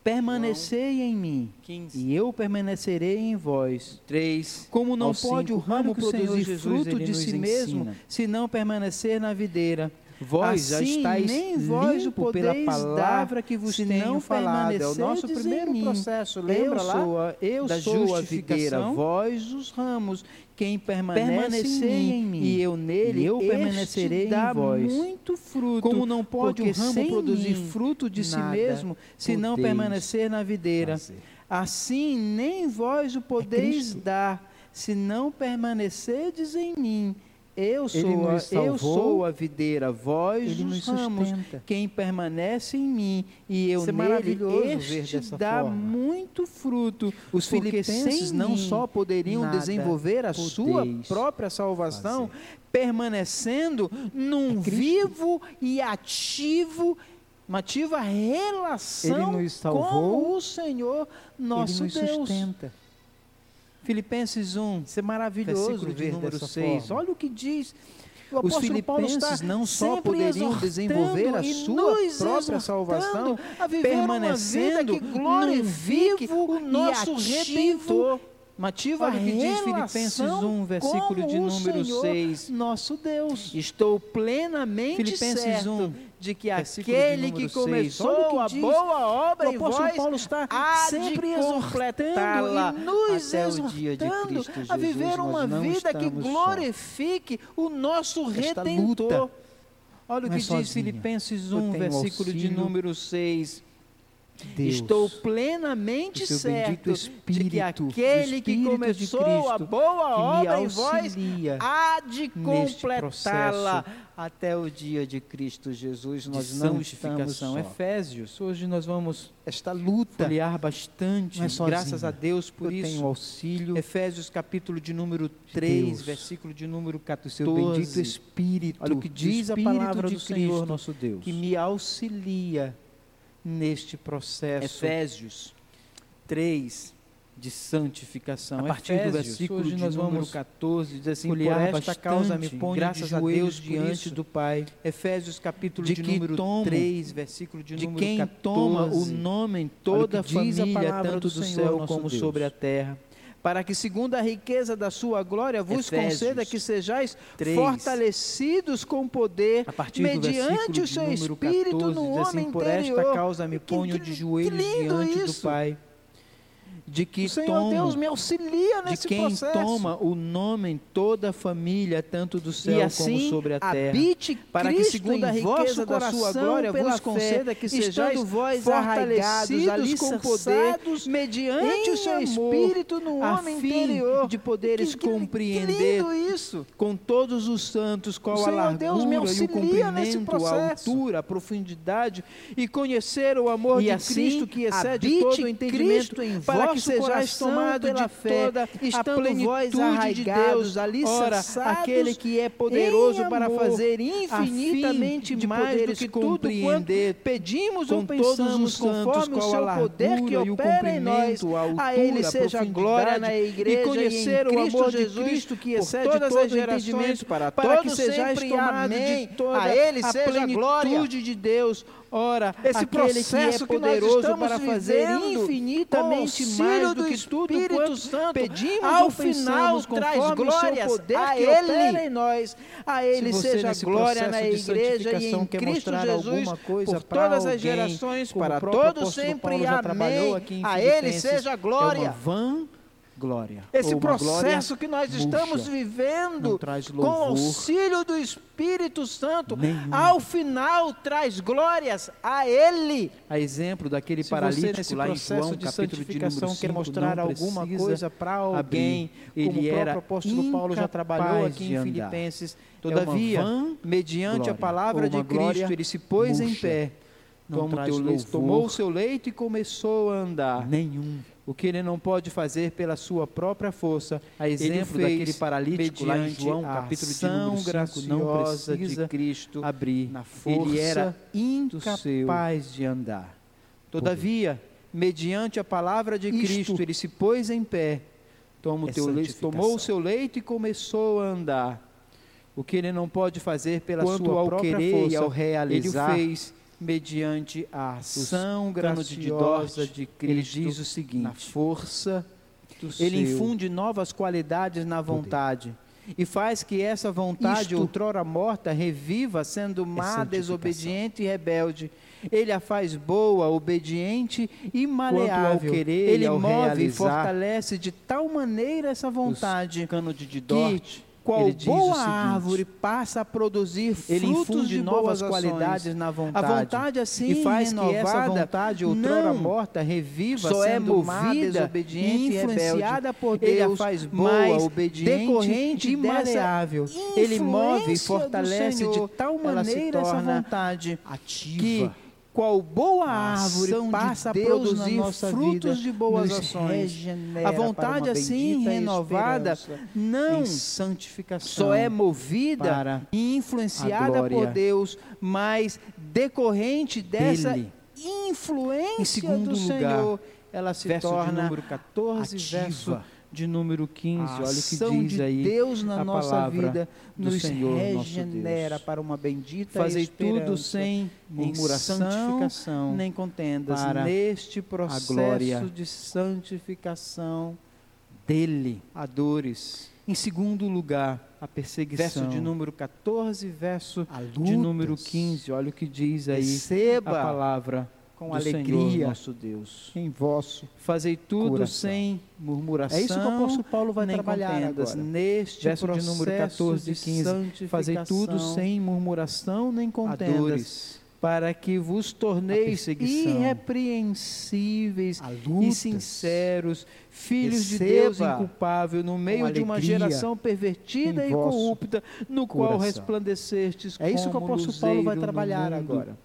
Permanecei em mim, 15. e eu permanecerei em vós. 3. Como não pode cinco, o ramo Senhor produzir Jesus, fruto de si mesmo, ensina. se não permanecer na videira? Vós assim, já estáis nem vós o limpo pela palavra que vos tenho não falado. É o nosso primeiro processo. Lembra eu lá? Sou a, eu da sou a videira, vós os ramos. Quem permanece em, em mim, e eu nele, e eu permanecerei em vós. muito fruto. Como não pode o ramo produzir fruto de si mesmo, se não permanecer na videira? fazer. Assim nem vós o podeis Cristo. dar, se não permanecerdes em mim. Eu sou, a, eu sou a videira, vós os nos ramos. sustenta. Quem permanece em mim e eu Isso é nele, este dá forma. muito fruto. Os filipenses não só poderiam desenvolver a sua própria salvação, fazer. permanecendo num É vivo e ativo uma ativa relação salvou, com o Senhor nosso Ele nos Deus. sustenta. Filipenses 1, Isso é maravilhoso versículo de número dessa 6. forma. Olha o que diz. O Os filipenses não só poderiam desenvolver a sua própria salvação, permanecendo glorifique num o nosso vivo e Redentor. Uma ativa Olha o que diz Filipenses 1, versículo de número Senhor, 6. nosso Deus. Estou plenamente Filipenses certo 1, de que de aquele número que 6. começou que a boa obra O em vós Paulo está há sempre de completá-la nos até o dia de Cristo Jesus. a viver uma vida que estamos só. glorifique o nosso Esta Redentor. luta Olha o que é diz sozinha. Filipenses Eu 1, tenho versículo de auxílio número 6. Deus, Estou plenamente o certo bendito de Espírito, que o aquele que Espírito começou a boa obra em vós há de completá-la até o dia de Cristo Jesus. Nós não estamos só. Efésios, hoje nós vamos Esta luta, folhear bastante, não é graças a Deus por eu isso. tenho auxílio Efésios capítulo de número 3, Deus, versículo de número do 14. seu bendito Espírito. Olha o que diz a Espírito palavra de do Senhor Cristo, nosso Deus. que me auxilia neste processo. Efésios 3 de santificação. A partir do Efésios, versículo hoje de nós número vamos 14 diz assim: Por esta bastante, causa me ponho graças de a joelhos diante isso. do Pai, Efésios capítulo de de, número tomo, 3, versículo de, de número quem 14. toma o nome em toda a família, tanto do do céu como Deus. sobre a terra, para que, segundo a riqueza da sua glória, vos Efésios conceda que sejais 3. fortalecidos com poder, mediante o seu Espírito 14, no diz assim, homem por interior. esta causa me Que- ponho de joelhos diante isso. do Pai, de que o Senhor tomo Deus me auxilia de nesse quem processo. toma o nome em toda a família, tanto do céu assim como sobre a terra. habite para que, Cristo segundo a riqueza da sua coração glória, vos conceda que sejais estando vós fortalecidos, arraigados com poder, mediante o seu amor, Espírito no homem interior. de poderes Que- que- compreender Que isso! com todos os santos qual O a largura Deus me e o auxilia comprimento, a altura, a profundidade e conhecer o amor E de assim Cristo que excede todo o entendimento Cristo em para que sejais tomados pela fé, toda estando vós arraigados, alicerçados, aquele que é poderoso para fazer infinitamente mais do que tudo quanto pedimos ou pensamos, conforme o seu poder que opera em nós. A Ele seja glória na igreja e conhecer o amor de Cristo que excede todas as gerações, para, para que sejais tomados de toda a Ele seja a plenitude de Deus Ora, esse processo que é poderoso que para fazer infinitamente mais do que tudo quanto Santo, pedimos ao final traz glórias poder a Ele em nós. A Ele Se seja glória na igreja e em Cristo Jesus por todas as gerações, para todos sempre. Amém. A Ele seja glória. É uma vã glória. Esse processo que nós estamos vivendo com auxílio do Espírito Santo, nenhum. ao final traz glórias a Ele. A exemplo daquele Se paralítico você, lá em João, de capítulo de número 5, quer mostrar alguma coisa para alguém, abrir. ele como era o apóstolo Paulo já trabalhou aqui em Filipenses. Todavia, é mediante glória, a palavra de Cristo, ele se pôs murcha. em pé. tomou o seu leito e começou a andar. Nenhum o que ele não pode fazer pela sua própria força, a exemplo daquele paralítico lá em João, capítulo de número 5, não precisa de Cristo abrir na força ele era incapaz de andar. Todavia, mediante a palavra de Cristo, ele se pôs em pé, tomou, é leito, tomou o seu leito e começou a andar. O que ele não pode fazer pela Quanto sua própria querer força, e ao realizar, ele fez mediante a ação graciosa de Cristo. Ele diz o seguinte: na força ele infunde novas qualidades na vontade e faz que essa vontade, Isto, outrora morta, reviva, sendo má, desobediente e rebelde. Ele a faz boa, obediente e maleável. Querer, ele move e fortalece de tal maneira essa vontade que qual ele boa árvore passa a produzir frutos de novas qualidades na vontade. A vontade assim e faz renovada, que essa vontade outrora morta reviva, só é movida, desobediente e influenciada por Deus, ele a faz boa, obediente decorrente e maleável. Ele move e fortalece de tal maneira essa vontade ativa. Que qual boa árvore passa de a produzir frutos de boas ações. A vontade assim renovada não só é movida e influenciada por Deus, mas decorrente dessa dele. influência do lugar, Senhor, ela se torna número 14, ativa. verso de número 15, a olha o que diz aí. Deus na nossa vida nos Senhor, regenera para uma bendita Fazei tudo sem murmuração, nem contendas. Para neste processo de santificação dele, a dores. Em segundo lugar, a perseguição. Verso de número 14, verso de número 15. Olha o que diz aí Receba a palavra com alegria, nosso Deus, em vosso fazei tudo coração. sem murmuração. É isso que o apóstolo Paulo vai trabalhar agora. Neste verso de número 14 e 15, fazei tudo sem murmuração nem contendas, para que vos torneis irrepreensíveis e sinceros, filhos de Deus inculpável, no meio de uma geração pervertida e corrupta, no coração. qual resplandecestes É isso que o apóstolo Paulo vai trabalhar agora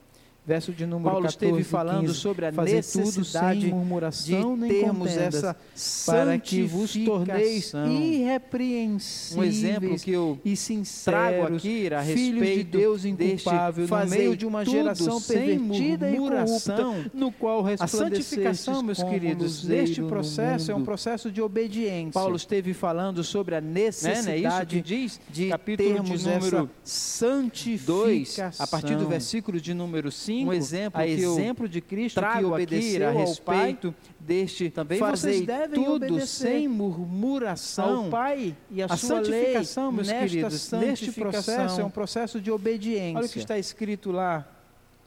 verso de número Paulo 14, esteve falando 15, sobre a necessidade de termos essa para que vos torneis irrepreensíveis um exemplo que eu e sinceros, trago aqui a respeito de Deus inculpável no meio de uma geração pervertida e corrupta, no qual a santificação, meus queridos, neste processo é um processo de obediência. Paulo esteve falando sobre a necessidade né, né, de termos de número santificação, a partir do versículo de número 5, 5, um exemplo a exemplo de Cristo que obedeceu a respeito deste também fazer tudo sem murmuração ao Pai e a, a sua santificação, lei, meus queridos, neste processo é um processo de obediência. Olha o que está escrito lá,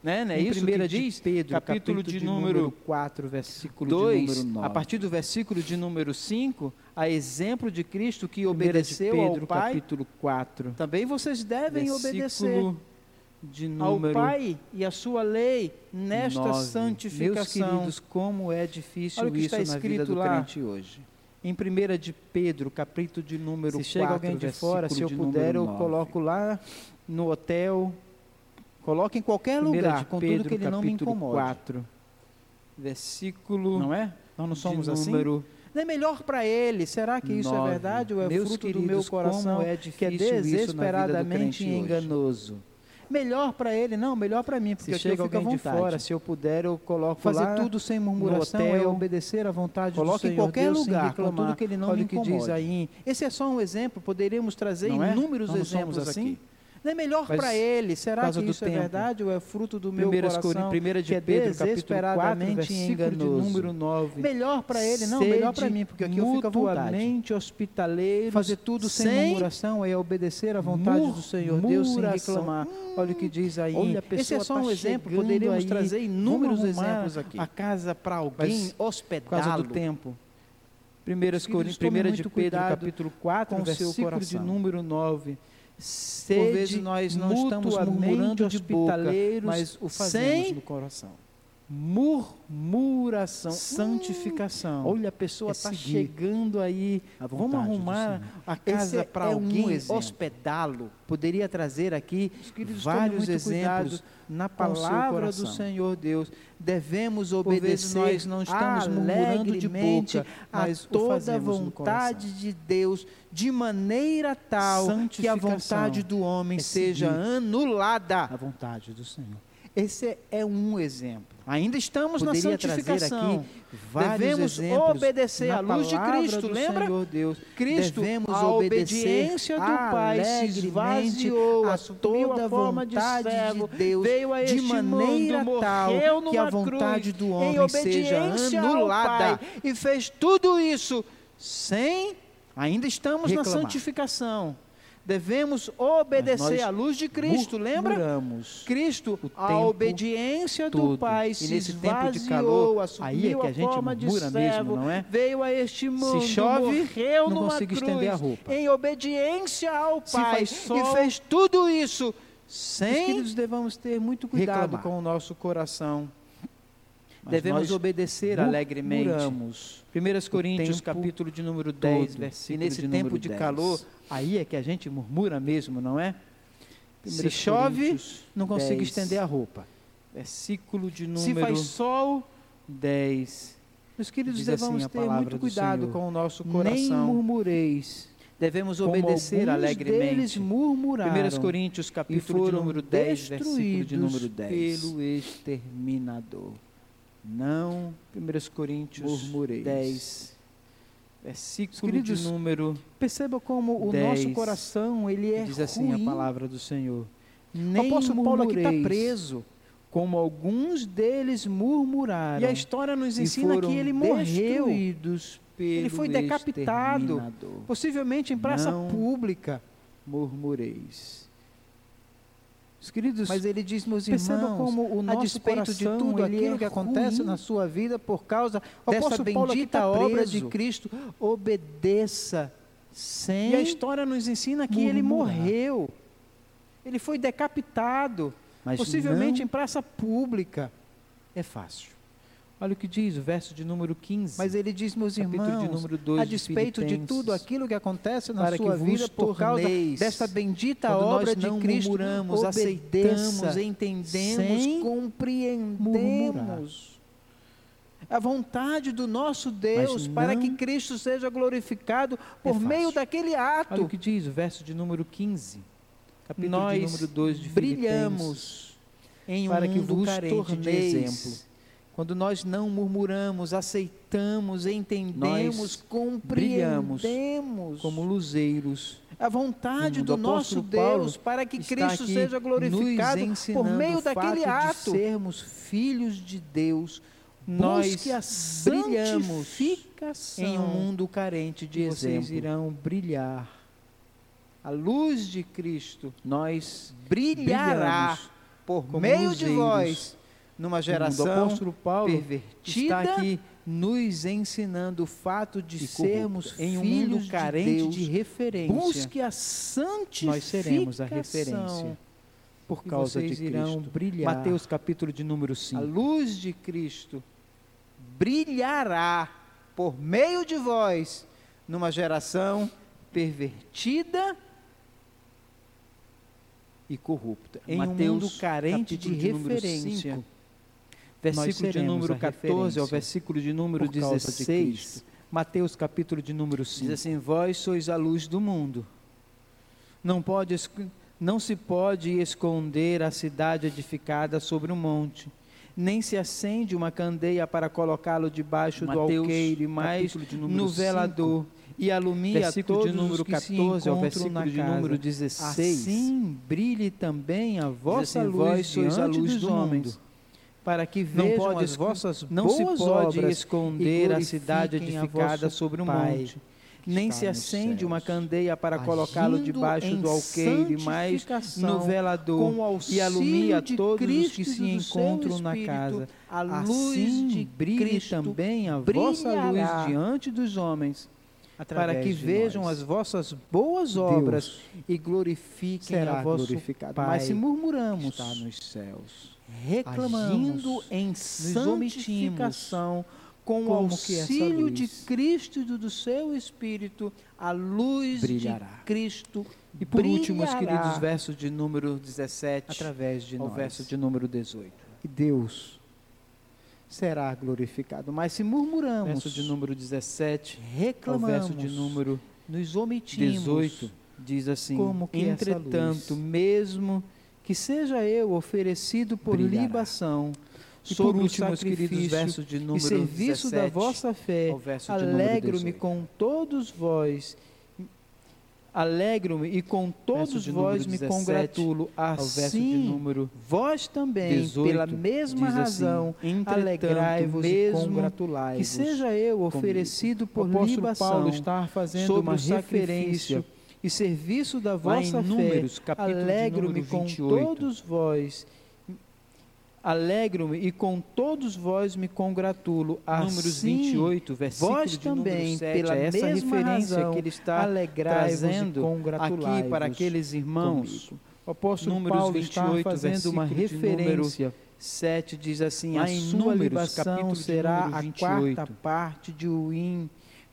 né, né? Em Isso primeira que diz, Pedro, capítulo, capítulo de, de número 4, versículo 2, de número 9. a partir do versículo de número 5, a exemplo de Cristo que obedeceu Pedro, ao Pai, capítulo 4. Também vocês devem obedecer de número ao Pai e a sua lei nesta 9. santificação. Meus queridos, como é difícil Olha isso está na vida do lá. crente hoje. Em 1 de Pedro, capítulo de número se 4, chega alguém de fora, se eu puder, eu coloco lá no hotel, coloque em qualquer lugar, com Pedro, que ele não me incomode. 4, versículo Não é? Nós não somos assim? Não é melhor para ele. Será que isso é verdade ou é Meus fruto queridos, do meu coração é que é desesperadamente enganoso? Melhor para ele, não, melhor para mim, porque se chega alguém de fora, se eu puder, eu coloco fazer lá tudo sem murmuração, hotel, é obedecer à vontade do Senhor, em qualquer Deus, lugar, reclamar, com tudo que ele não Olha me incomode. que diz aí. Esse é só um exemplo, poderíamos trazer não é? inúmeros exemplos assim. Aqui. Não é melhor para ele? Será que isso é tempo. é verdade ou é fruto do meu Primeiras coração? Primeira de que é Pedro, capítulo 4, versículo de número 9. Melhor para ele, não, Sede melhor para mim, porque aqui eu fico à vontade. hospitaleiro, fazer tudo sem, sem murmuração é obedecer à vontade do Senhor Deus sem reclamar. Olha o que diz aí. Olha, Esse é só um tá exemplo, poderíamos aí, trazer inúmeros exemplos aqui. A casa para alguém hospedá-lo. Por causa do tempo. Primeiras Coríntios, primeira de Pedro, capítulo 4, versículo de número 9 Sede Por vezes nós não estamos murmurando de boca, mas o fazemos sem no coração. Murmuração, santificação. Olha, a pessoa está é chegando aí. Vamos arrumar a casa para é alguém um hospedá-lo. Poderia trazer aqui vários exemplos na palavra do Senhor Deus. Devemos obedecer. Nós não estamos murmurando de boca, a toda a vontade de Deus, de maneira tal que a vontade do homem é seja anulada. A vontade do Senhor. Esse é um exemplo. Ainda estamos Poderia na santificação. Devemos obedecer à luz de Cristo. Lembra? Senhor Deus. Cristo, Devemos a obediência do Pai se esvaziou, assumiu a forma de servo, de Deus veio a de maneira mundo, tal que a vontade do homem seja anulada e fez tudo isso sem ainda estamos reclamar. na santificação devemos obedecer à luz de Cristo, lembra? Cristo, a obediência todo. do Pai se e nesse tempo de calor, aí é que a gente a murmura servo, mesmo, não é? Veio a este mundo, se chove, morreu não consigo cruz, estender a roupa. em obediência ao Pai sol, e fez tudo isso sem queridos, devemos ter muito cuidado reclamar. com o nosso coração. Mas devemos obedecer alegremente. 1 Coríntios, capítulo de número 10, todo. versículo E nesse tempo de 10. calor, Aí é que a gente murmura mesmo, não é? Se chove, não consigo 10. estender a roupa. Versículo de número Se faz sol, 10. Meus queridos, devemos assim ter muito cuidado com o nosso coração. Nem murmureis. Devemos obedecer alegremente. Deles murmuraram 1 Coríntios capítulo de número 10, versículo de número 10. pelo exterminador. Não, 1 Coríntios murmureis. 10, versículo Queridos, de número perceba como o 10, nosso coração ele é diz assim ruim. a palavra do Senhor. Nem o apóstolo Paulo aqui está preso como alguns deles murmuraram e a história nos ensina que ele morreu. ele foi decapitado possivelmente em praça pública. murmureis os queridos, mas ele diz, meus irmãos, como o nosso a despeito de tudo aquilo é que acontece na sua vida por causa o dessa bendita tá obra de Cristo, obedeça sem. E a história nos ensina que murmurar. ele morreu. Ele foi decapitado, mas possivelmente não... em praça pública. É fácil. Olha o que diz o verso de número 15. Mas ele diz, meus irmãos, de número 2 a despeito de, de tudo aquilo que acontece na sua vida por causa desta bendita obra de Cristo, murmuramos, aceitamos, entendemos, compreendemos a vontade do nosso Deus para que Cristo seja glorificado por é meio daquele ato. Olha o que diz o verso de número 15. Capítulo Nós de número 2 de brilhamos em um para que vos carente de exemplo quando nós não murmuramos, aceitamos, entendemos, nós compreendemos como luzeiros a vontade do nosso Deus para que Cristo seja glorificado por meio daquele ato. De sermos filhos de Deus, nós que a brilhamos em um mundo carente de exemplo. Vocês irão brilhar. A luz de Cristo, nós brilhará por meio de vós numa geração o apóstolo Paulo pervertida está aqui nos ensinando o fato de sermos em um mundo carente de, Deus, de referência. Busque a santificação. Nós seremos a referência por causa de Cristo. brilhar. Mateus capítulo de número 5. A luz de Cristo brilhará por meio de vós numa geração pervertida e corrupta. Em Mateus, um mundo carente de referência. Versículo de número 14 ao versículo de número 16, de Mateus capítulo de número 5. Diz assim: Vós sois a luz do mundo. Não pode não se pode esconder a cidade edificada sobre um monte, nem se acende uma candeia para colocá-lo debaixo Mateus, do alqueire, mas no velador. 5 e alumia versículo todos de número 14 ao versículo de número 16. Assim brilhe também a vossa assim, luz vós sois a luz dos homens, para que vejam não pode, as vossas não se pode esconder a cidade edificada a sobre um monte nem se acende uma candeia para colocá-lo debaixo do alqueire, mas no velador e alumia todos os que se encontram na casa. A luz assim de brilhe também a vossa luz diante dos homens, para que vejam nós. as vossas boas obras Deus e glorifiquem a vosso. Pai. Mas se murmuramos, está nos céus, reclamando em santificação, com o auxílio de Cristo e do seu Espírito, a luz brilhará. de Cristo E por brilhará. último, os queridos versos de número 17 através de ao nós. verso de número 18. E Deus será glorificado. Mas se murmuramos, verso de número 17, reclamamos, verso de número nos omitimos, 18, diz assim: como que entretanto, mesmo que seja eu oferecido por brilhará. libação, e por último, os queridos versos de número e serviço 17, da vossa fé, alegro-me com todos vós, alegro-me e com todos vós me congratulo. Assim, vós também, 18, pela mesma assim, razão, assim, alegrai-vos e congratulai-vos. Que seja eu oferecido comigo. por libação, Paulo está fazendo uma referência e serviço da vossa números, fé, alegro-me com todos vós Alegro-me e com todos vós me congratulo. Números 28, versículo vós também, 7, pela é essa referência razão, que ele está trazendo aqui para aqueles irmãos. Comigo. O apóstolo Números Paulo 28, está fazendo uma referência. 7 diz assim: a sua libação será a quarta parte de uim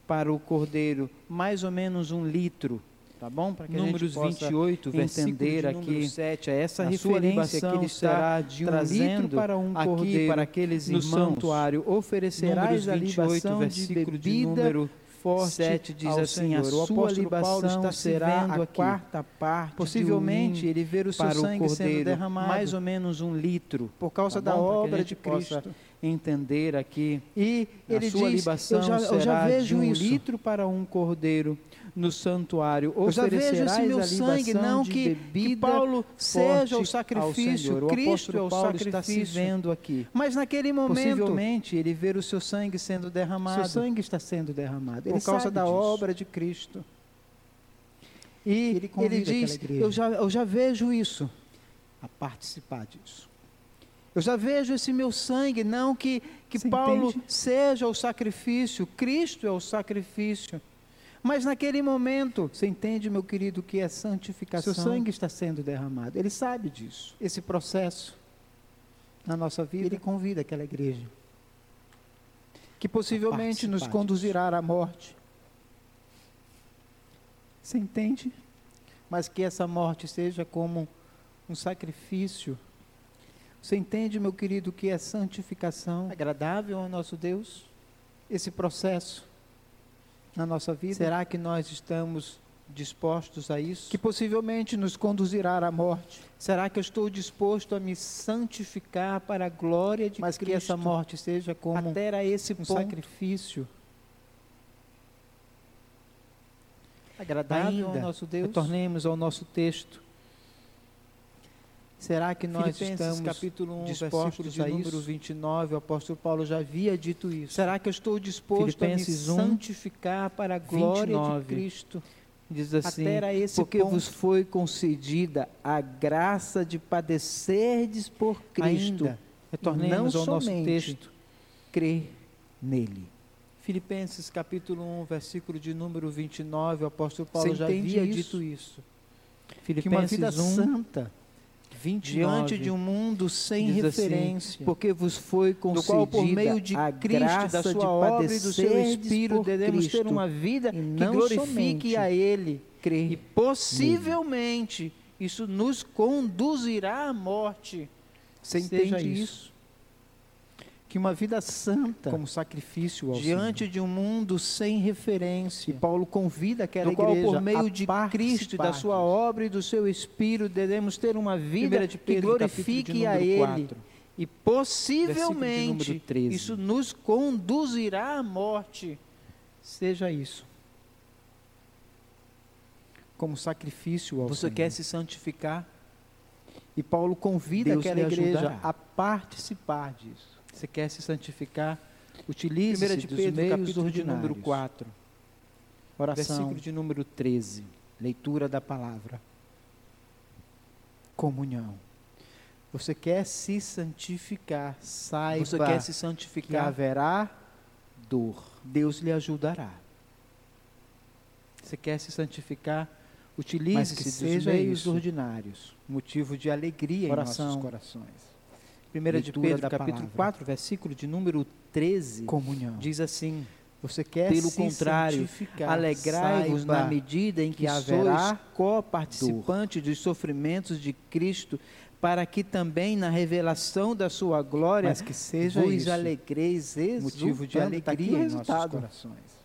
para o cordeiro, mais ou menos um litro. Tá bom? Para que Números a gente 28, entender aqui 7, é essa referência que ele está de um trazendo para um cordeiro para aqueles no irmãos. santuário. Oferecerás a libação versículo de, de número forte 7 diz assim: Senhor. a sua libação será a aqui. quarta parte. Possivelmente ele ver o seu sangue o cordeiro, sendo derramado, mais ou menos um litro, por causa tá da obra de Cristo. Entender aqui e ele diz, libação eu já, eu já vejo um isso. litro para um cordeiro no santuário. Vejo esse meu sangue, não que, que Paulo seja o sacrifício, o Cristo é o Paulo sacrifício. Está se vendo aqui. Mas naquele momento, possivelmente, ele ver o seu sangue sendo derramado. Seu sangue está sendo derramado por causa da disso. obra de Cristo. E ele, ele diz: eu já, eu já vejo isso, a participar disso. Eu já vejo esse meu sangue, não que, que Paulo entende? seja o sacrifício, Cristo é o sacrifício. Mas naquele momento, você entende, meu querido, que é santificação. Seu sangue está sendo derramado. Ele sabe disso. Esse processo na nossa vida. Ele convida aquela igreja que possivelmente nos conduzirá à morte. Você entende? Mas que essa morte seja como um sacrifício. Você entende, meu querido, que é santificação agradável ao nosso Deus? Esse processo na nossa vida? Será que nós estamos dispostos a isso? Que possivelmente nos conduzirá à morte. Será que eu estou disposto a me santificar para a glória de Mas Cristo? Mas que essa morte seja como até a esse um ponto, sacrifício agradável Ainda, ao nosso Deus. Retornemos ao nosso texto. Será que nós estamos capítulo 1, dispostos de a número isso? 29, o apóstolo Paulo já havia dito isso. Será que eu estou disposto a me santificar para a glória 29, de Cristo? Diz assim, porque ponto. vos foi concedida a graça de padecerdes por Cristo. Ainda, retornemos ao nosso texto. Crer nele. Filipenses capítulo 1, versículo de número 29, o apóstolo Paulo já havia isso? dito isso. Filipenses que uma vida 1, santa 29, diante de um mundo sem assim, referência, assim, porque vos foi concedida qual por meio de a Cristo, graça da sua obra e do seu Espírito, devemos Cristo, ter uma vida que glorifique a Ele, crer e possivelmente nele. isso nos conduzirá à morte. Você entende isso? Que uma vida santa, como sacrifício diante Senhor. de um mundo sem referência. E Paulo convida aquela qual, igreja por meio de Cristo, da sua obra e do seu Espírito, devemos ter uma vida de Pedro, que glorifique a Ele. 4, e possivelmente isso nos conduzirá à morte. Seja isso. Como sacrifício ao Você Senhor. quer se santificar? E Paulo convida Deus aquela igreja a participar disso. Você quer se santificar? Utilize de Pedro, meios capítulo ordinários. de número 4. Oração. Versículo de número 13. Leitura da palavra. Comunhão. Você quer se santificar, saiba Você quer se que santificar? haverá dor. Deus lhe ajudará. Você quer se santificar? Utilize-se que dos meios ordinários, motivo de alegria Oração. em nossos corações. 1 de Pedro, capítulo palavra. 4, versículo de número 13, Comunhão. diz assim: Você quer Pelo contrário, Alegrai-vos na medida em que, que sois co-participante dos sofrimentos de Cristo, para que também na revelação da sua glória Mas que seja vos isso. alegreis motivo de. Tá alegria o em nossos resultado. corações.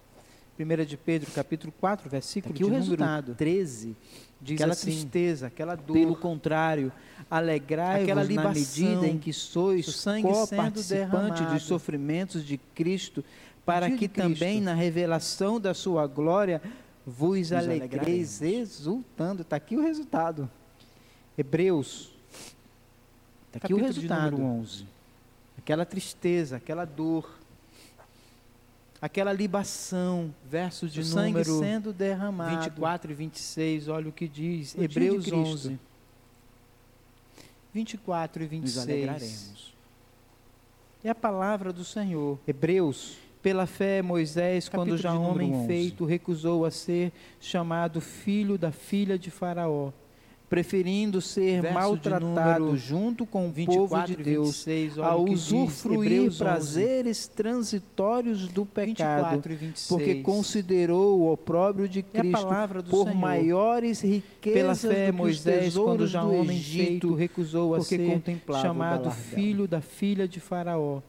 1 de Pedro, capítulo 4, versículo Aqui de número resultado. 13, diz Aquela assim, tristeza, aquela dor, pelo contrário, alegrai-vos Aquela na medida em que sois co-participante dos sofrimentos de Cristo, para dia que de Cristo. também na revelação da sua glória vos alegreis exultando. Está aqui o resultado. Hebreus, está aqui o Capítulo de resultado. número 11. Aquela tristeza, aquela dor, aquela libação, versos de O sangue sendo derramado. 24 e 26, olha o que diz, de Hebreus Cristo. 11. 24 e Nos 26. alegraremos. É a palavra do Senhor. Hebreus, Pela fé, Moisés, Capítulo quando já homem 11. feito, recusou a ser chamado filho da filha de Faraó, preferindo ser Verso maltratado junto com o 24 povo de Deus, 26, olha a diz usufruir Hebreus 11. prazeres transitórios do pecado, 24 26. porque considerou o opróbrio de É Cristo por Senhor. maiores riquezas Pela fé, do que os Moisés, quando já do homem Egito, recusou a ser chamado filho da filha de Faraó,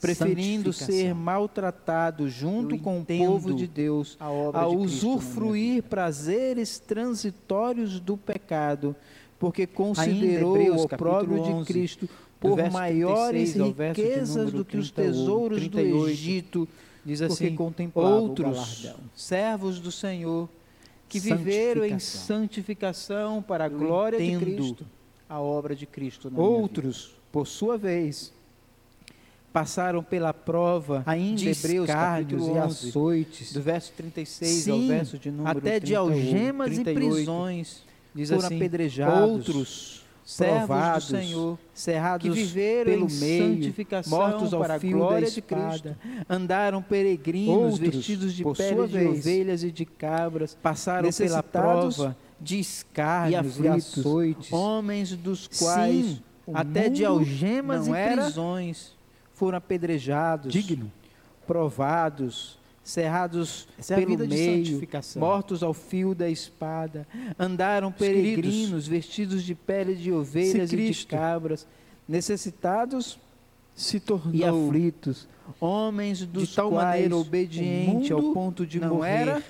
preferindo ser maltratado junto Eu com o povo de Deus, a a de usufruir prazeres transitórios do pecado, porque considerou Hebreus, o opróbrio capítulo de 11, Cristo do por maiores 36 ao verso de riquezas do que os 38, tesouros do 38, Egito, Diz porque assim, contemplava outros servos do Senhor que viveram em Santificação. para a glória de Cristo. a obra de Cristo. Outros, por sua vez, passaram pela prova Ainda de Hebreus, escárnios capítulo e 11, açoites, do verso 36 ao Sim, verso de número até de 38, algemas e 38, prisões, diz foram assim, apedrejados, outros provados, do Senhor cerrados que viveram pelo em meio, santificação mortos ao para fio glória da de espada. Cristo, andaram peregrinos Outros, vestidos de por pele sua de ovelhas e de cabras, passaram pela prova de escárnios e, aflitos, açoites, homens dos quais Sim, até de algemas e prisões foram apedrejados, digno. provados, cerrados Essa é pelo de meio, mortos ao fio da espada, andaram queridos, peregrinos vestidos de pele de ovelhas e de cabras, necessitados Se e tornou aflitos, homens dos de tal quais maneira obediente ao ponto de não morrer. era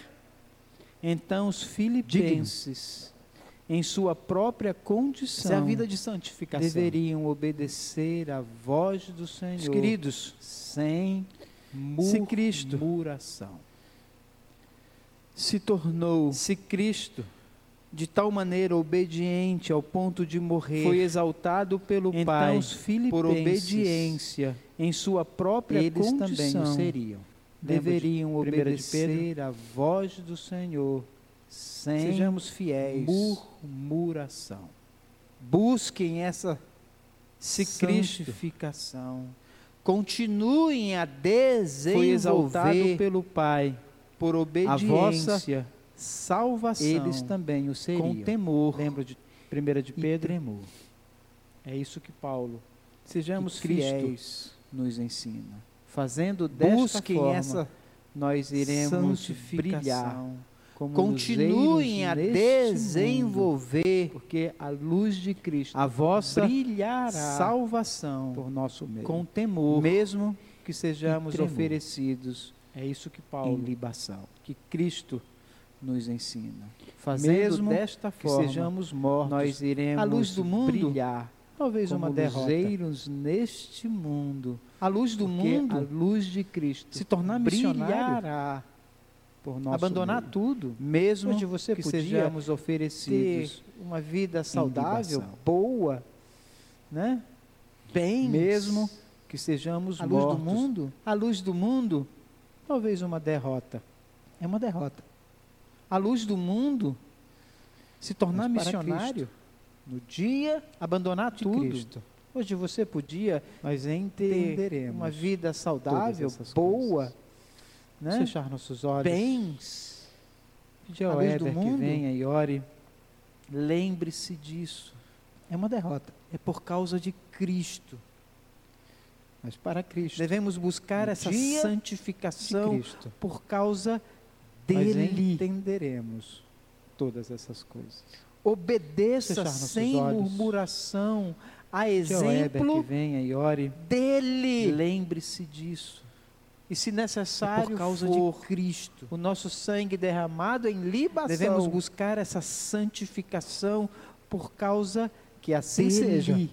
Então os filipenses, em sua própria condição, Essa é a vida de santificação. deveriam obedecer à voz do Senhor, Meus queridos, sem se Cristo murmuração. se tornou Se Cristo, de tal maneira obediente ao ponto de morrer, Foi exaltado pelo então Pai os por obediência em sua própria eles condição, também seriam. deveriam Lembra de 1 de obedecer à voz do Senhor sem Sejamos fiéis. murmuração. Busquem essa Se Cristo santificação. Continuem a desenvolver Foi exaltado pelo Pai por obediência vossa salvação. eles também o seriam. com temor. Lembra de 1 de e Pedro? tremor. É isso que Paulo Sejamos que Cristo fiéis. nos ensina. Fazendo desta Busquem forma, essa nós iremos santificação. Brilhar continuem a desenvolver, mundo, porque a luz de Cristo a vossa brilhará salvação por nosso meio, com temor, mesmo que sejamos oferecidos é isso que Paulo em libação, que Cristo nos ensina. Fazendo mesmo desta forma, que sejamos mortos, nós iremos a luz do mundo brilhar, talvez como uma derrota. neste mundo. A luz do mundo, a luz de Cristo, se tornar missionário, brilhará por nosso abandonar meio. tudo, mesmo onde você que podia sejamos oferecidos uma vida saudável, boa, né? Bem, mesmo que sejamos a mortos, luz do mundo, a luz do mundo, talvez uma derrota. É uma derrota. A luz do mundo se tornar Mas missionário Cristo. no dia abandonar tudo. Cristo, Hoje você podia ter entenderemos uma vida saudável, boa, coisas. Né? fechar nossos olhos, bens. pedir ao Éder que venha e ore, Lembre-se disso. É uma derrota. É por causa de Cristo. mas para Cristo, Devemos buscar essa de santificação Cristo, por causa dele. entenderemos todas essas coisas. Obedeça sem olhos. murmuração, a Éder que exemplo venha e ore, dele. lembre-se disso. E se É necessário por causa for, de Cristo. o nosso sangue derramado em libação. Devemos buscar essa santificação por causa Que assim dele. seja.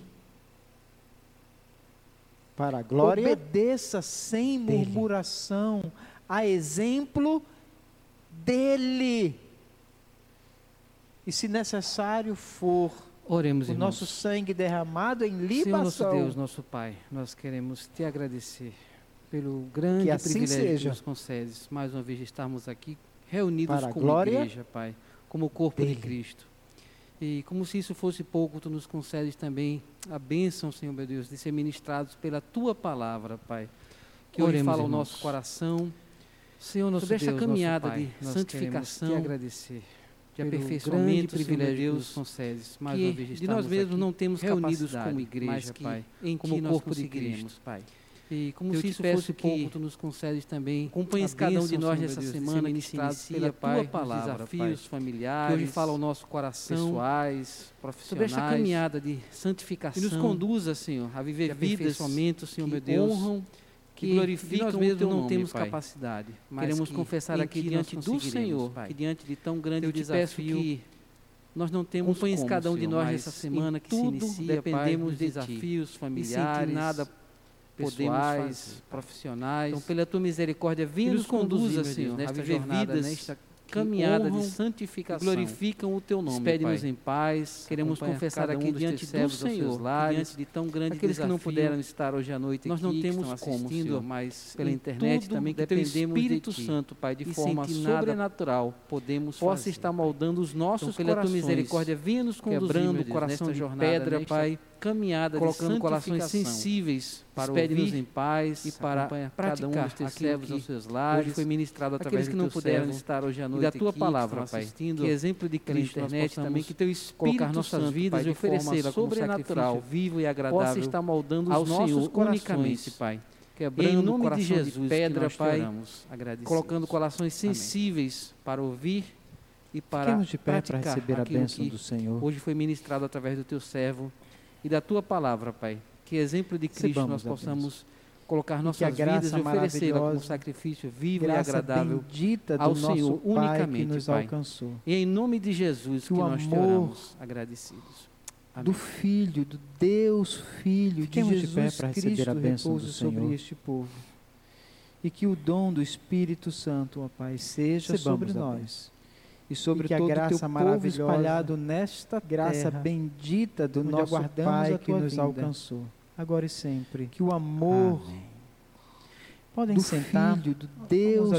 Para a glória Obedeça sem dele. murmuração, a exemplo dele. E se necessário for, Oremos, o irmãos. nosso sangue derramado em Senhor libação. nosso Deus, nosso Pai, nós queremos te agradecer pelo grande Que assim privilégio seja. que nos concedes, mais uma vez estarmos aqui reunidos Para como glória igreja, Pai, como corpo dele. de Cristo. E como se isso fosse pouco, tu nos concedes também a bênção, Senhor meu Deus, de ser ministrados pela tua palavra, Pai. Que hoje Oremos, fala o irmãos. nosso coração, Senhor nosso sobre esta Deus, caminhada nosso Pai, de santificação, te agradecer. De aperfeiçoamento, privilégio nos concedes, mais que uma vez de estarmos nós mesmos não temos reunidos como igreja, Pai, em como corpo de Cristo. Pai. E como Eu se isso peço fosse que pouco, tu nos concedes também. Acompanhes cada um de nós nessa Deus, semana que se inicia, pela Pai, tua palavra, desafios Pai, familiares, que hoje fala ao nosso coração, pessoais, sobre profissionais, esta caminhada de santificação, e nos conduza, Senhor, a viver vidas Senhor que meu Deus, honram, que, que glorificam nós o mesmos teu não nome, temos Pai. capacidade, mas queremos que confessar aqui diante do Senhor, Pai. que diante de tão grande Eu te peço desafio, que nós não temos acompanhes como, cada um de nós nessa semana em que se tudo inicia, dependemos Pai, de desafios familiares, nada pessoais, profissionais. Então, pela tua misericórdia, venha nos conduza, Senhor, nesta jornada, vidas nesta caminhada de santificação. glorificam o teu nome, Despede-nos Pai. em paz. Queremos confessar um aqui dos diante do Senhor, lares, diante de tão grande aqueles que não desafio, puderam estar hoje à noite nós aqui, não temos como, Senhor, mas pela internet também que dependemos Espírito de ti. Santo, Pai, de forma sobrenatural podemos possa fazer, estar moldando os nossos Então, pela tua corações, misericórdia, venha nos conduzir, quebrando o coração de jornada, pedra, nesta Pai, caminhada colocando de corações sensíveis para ouvir em paz e para cada um dos teus servos aos seus lares. Hoje foi ministrado através Aqueles que do não teu puderam servo estar hoje à e noite da tua aqui, que palavra, Pai. Que exemplo de Cristo nós internet também, que teu Espírito colocar nossas Santo, vidas e oferecê-la como sobrenatural, vivo e possa agradável estar moldando ao os nossos Senhor corações, unicamente, Pai. Quebrando em nome de Jesus, de pedra, que nós Pai, colocando corações Amém. sensíveis para ouvir e para Fiquemos de pé para praticar receber a bênção do Senhor. hoje foi ministrado através do teu servo e da tua palavra, Pai. Que exemplo de Cristo Recebamos nós possamos colocar nossas vidas e oferecê-la como sacrifício vivo e agradável ao Senhor Pai unicamente, que nos Pai. alcançou. E em nome de Jesus Que que, nós te oramos, agradecidos. Amém. Do Filho, do Deus Filho, Fiquemos de de Jesus receber Cristo a bênção do sobre este povo. E que o dom do Espírito Santo, ó Pai, seja Recebamos sobre nós. E sobre E que a todo o graça teu povo maravilhosa, espalhado nesta graça graça bendita do nosso Pai a que nos alcançou, agora e sempre. Que o amor Podem do sentar. Filho, do Deus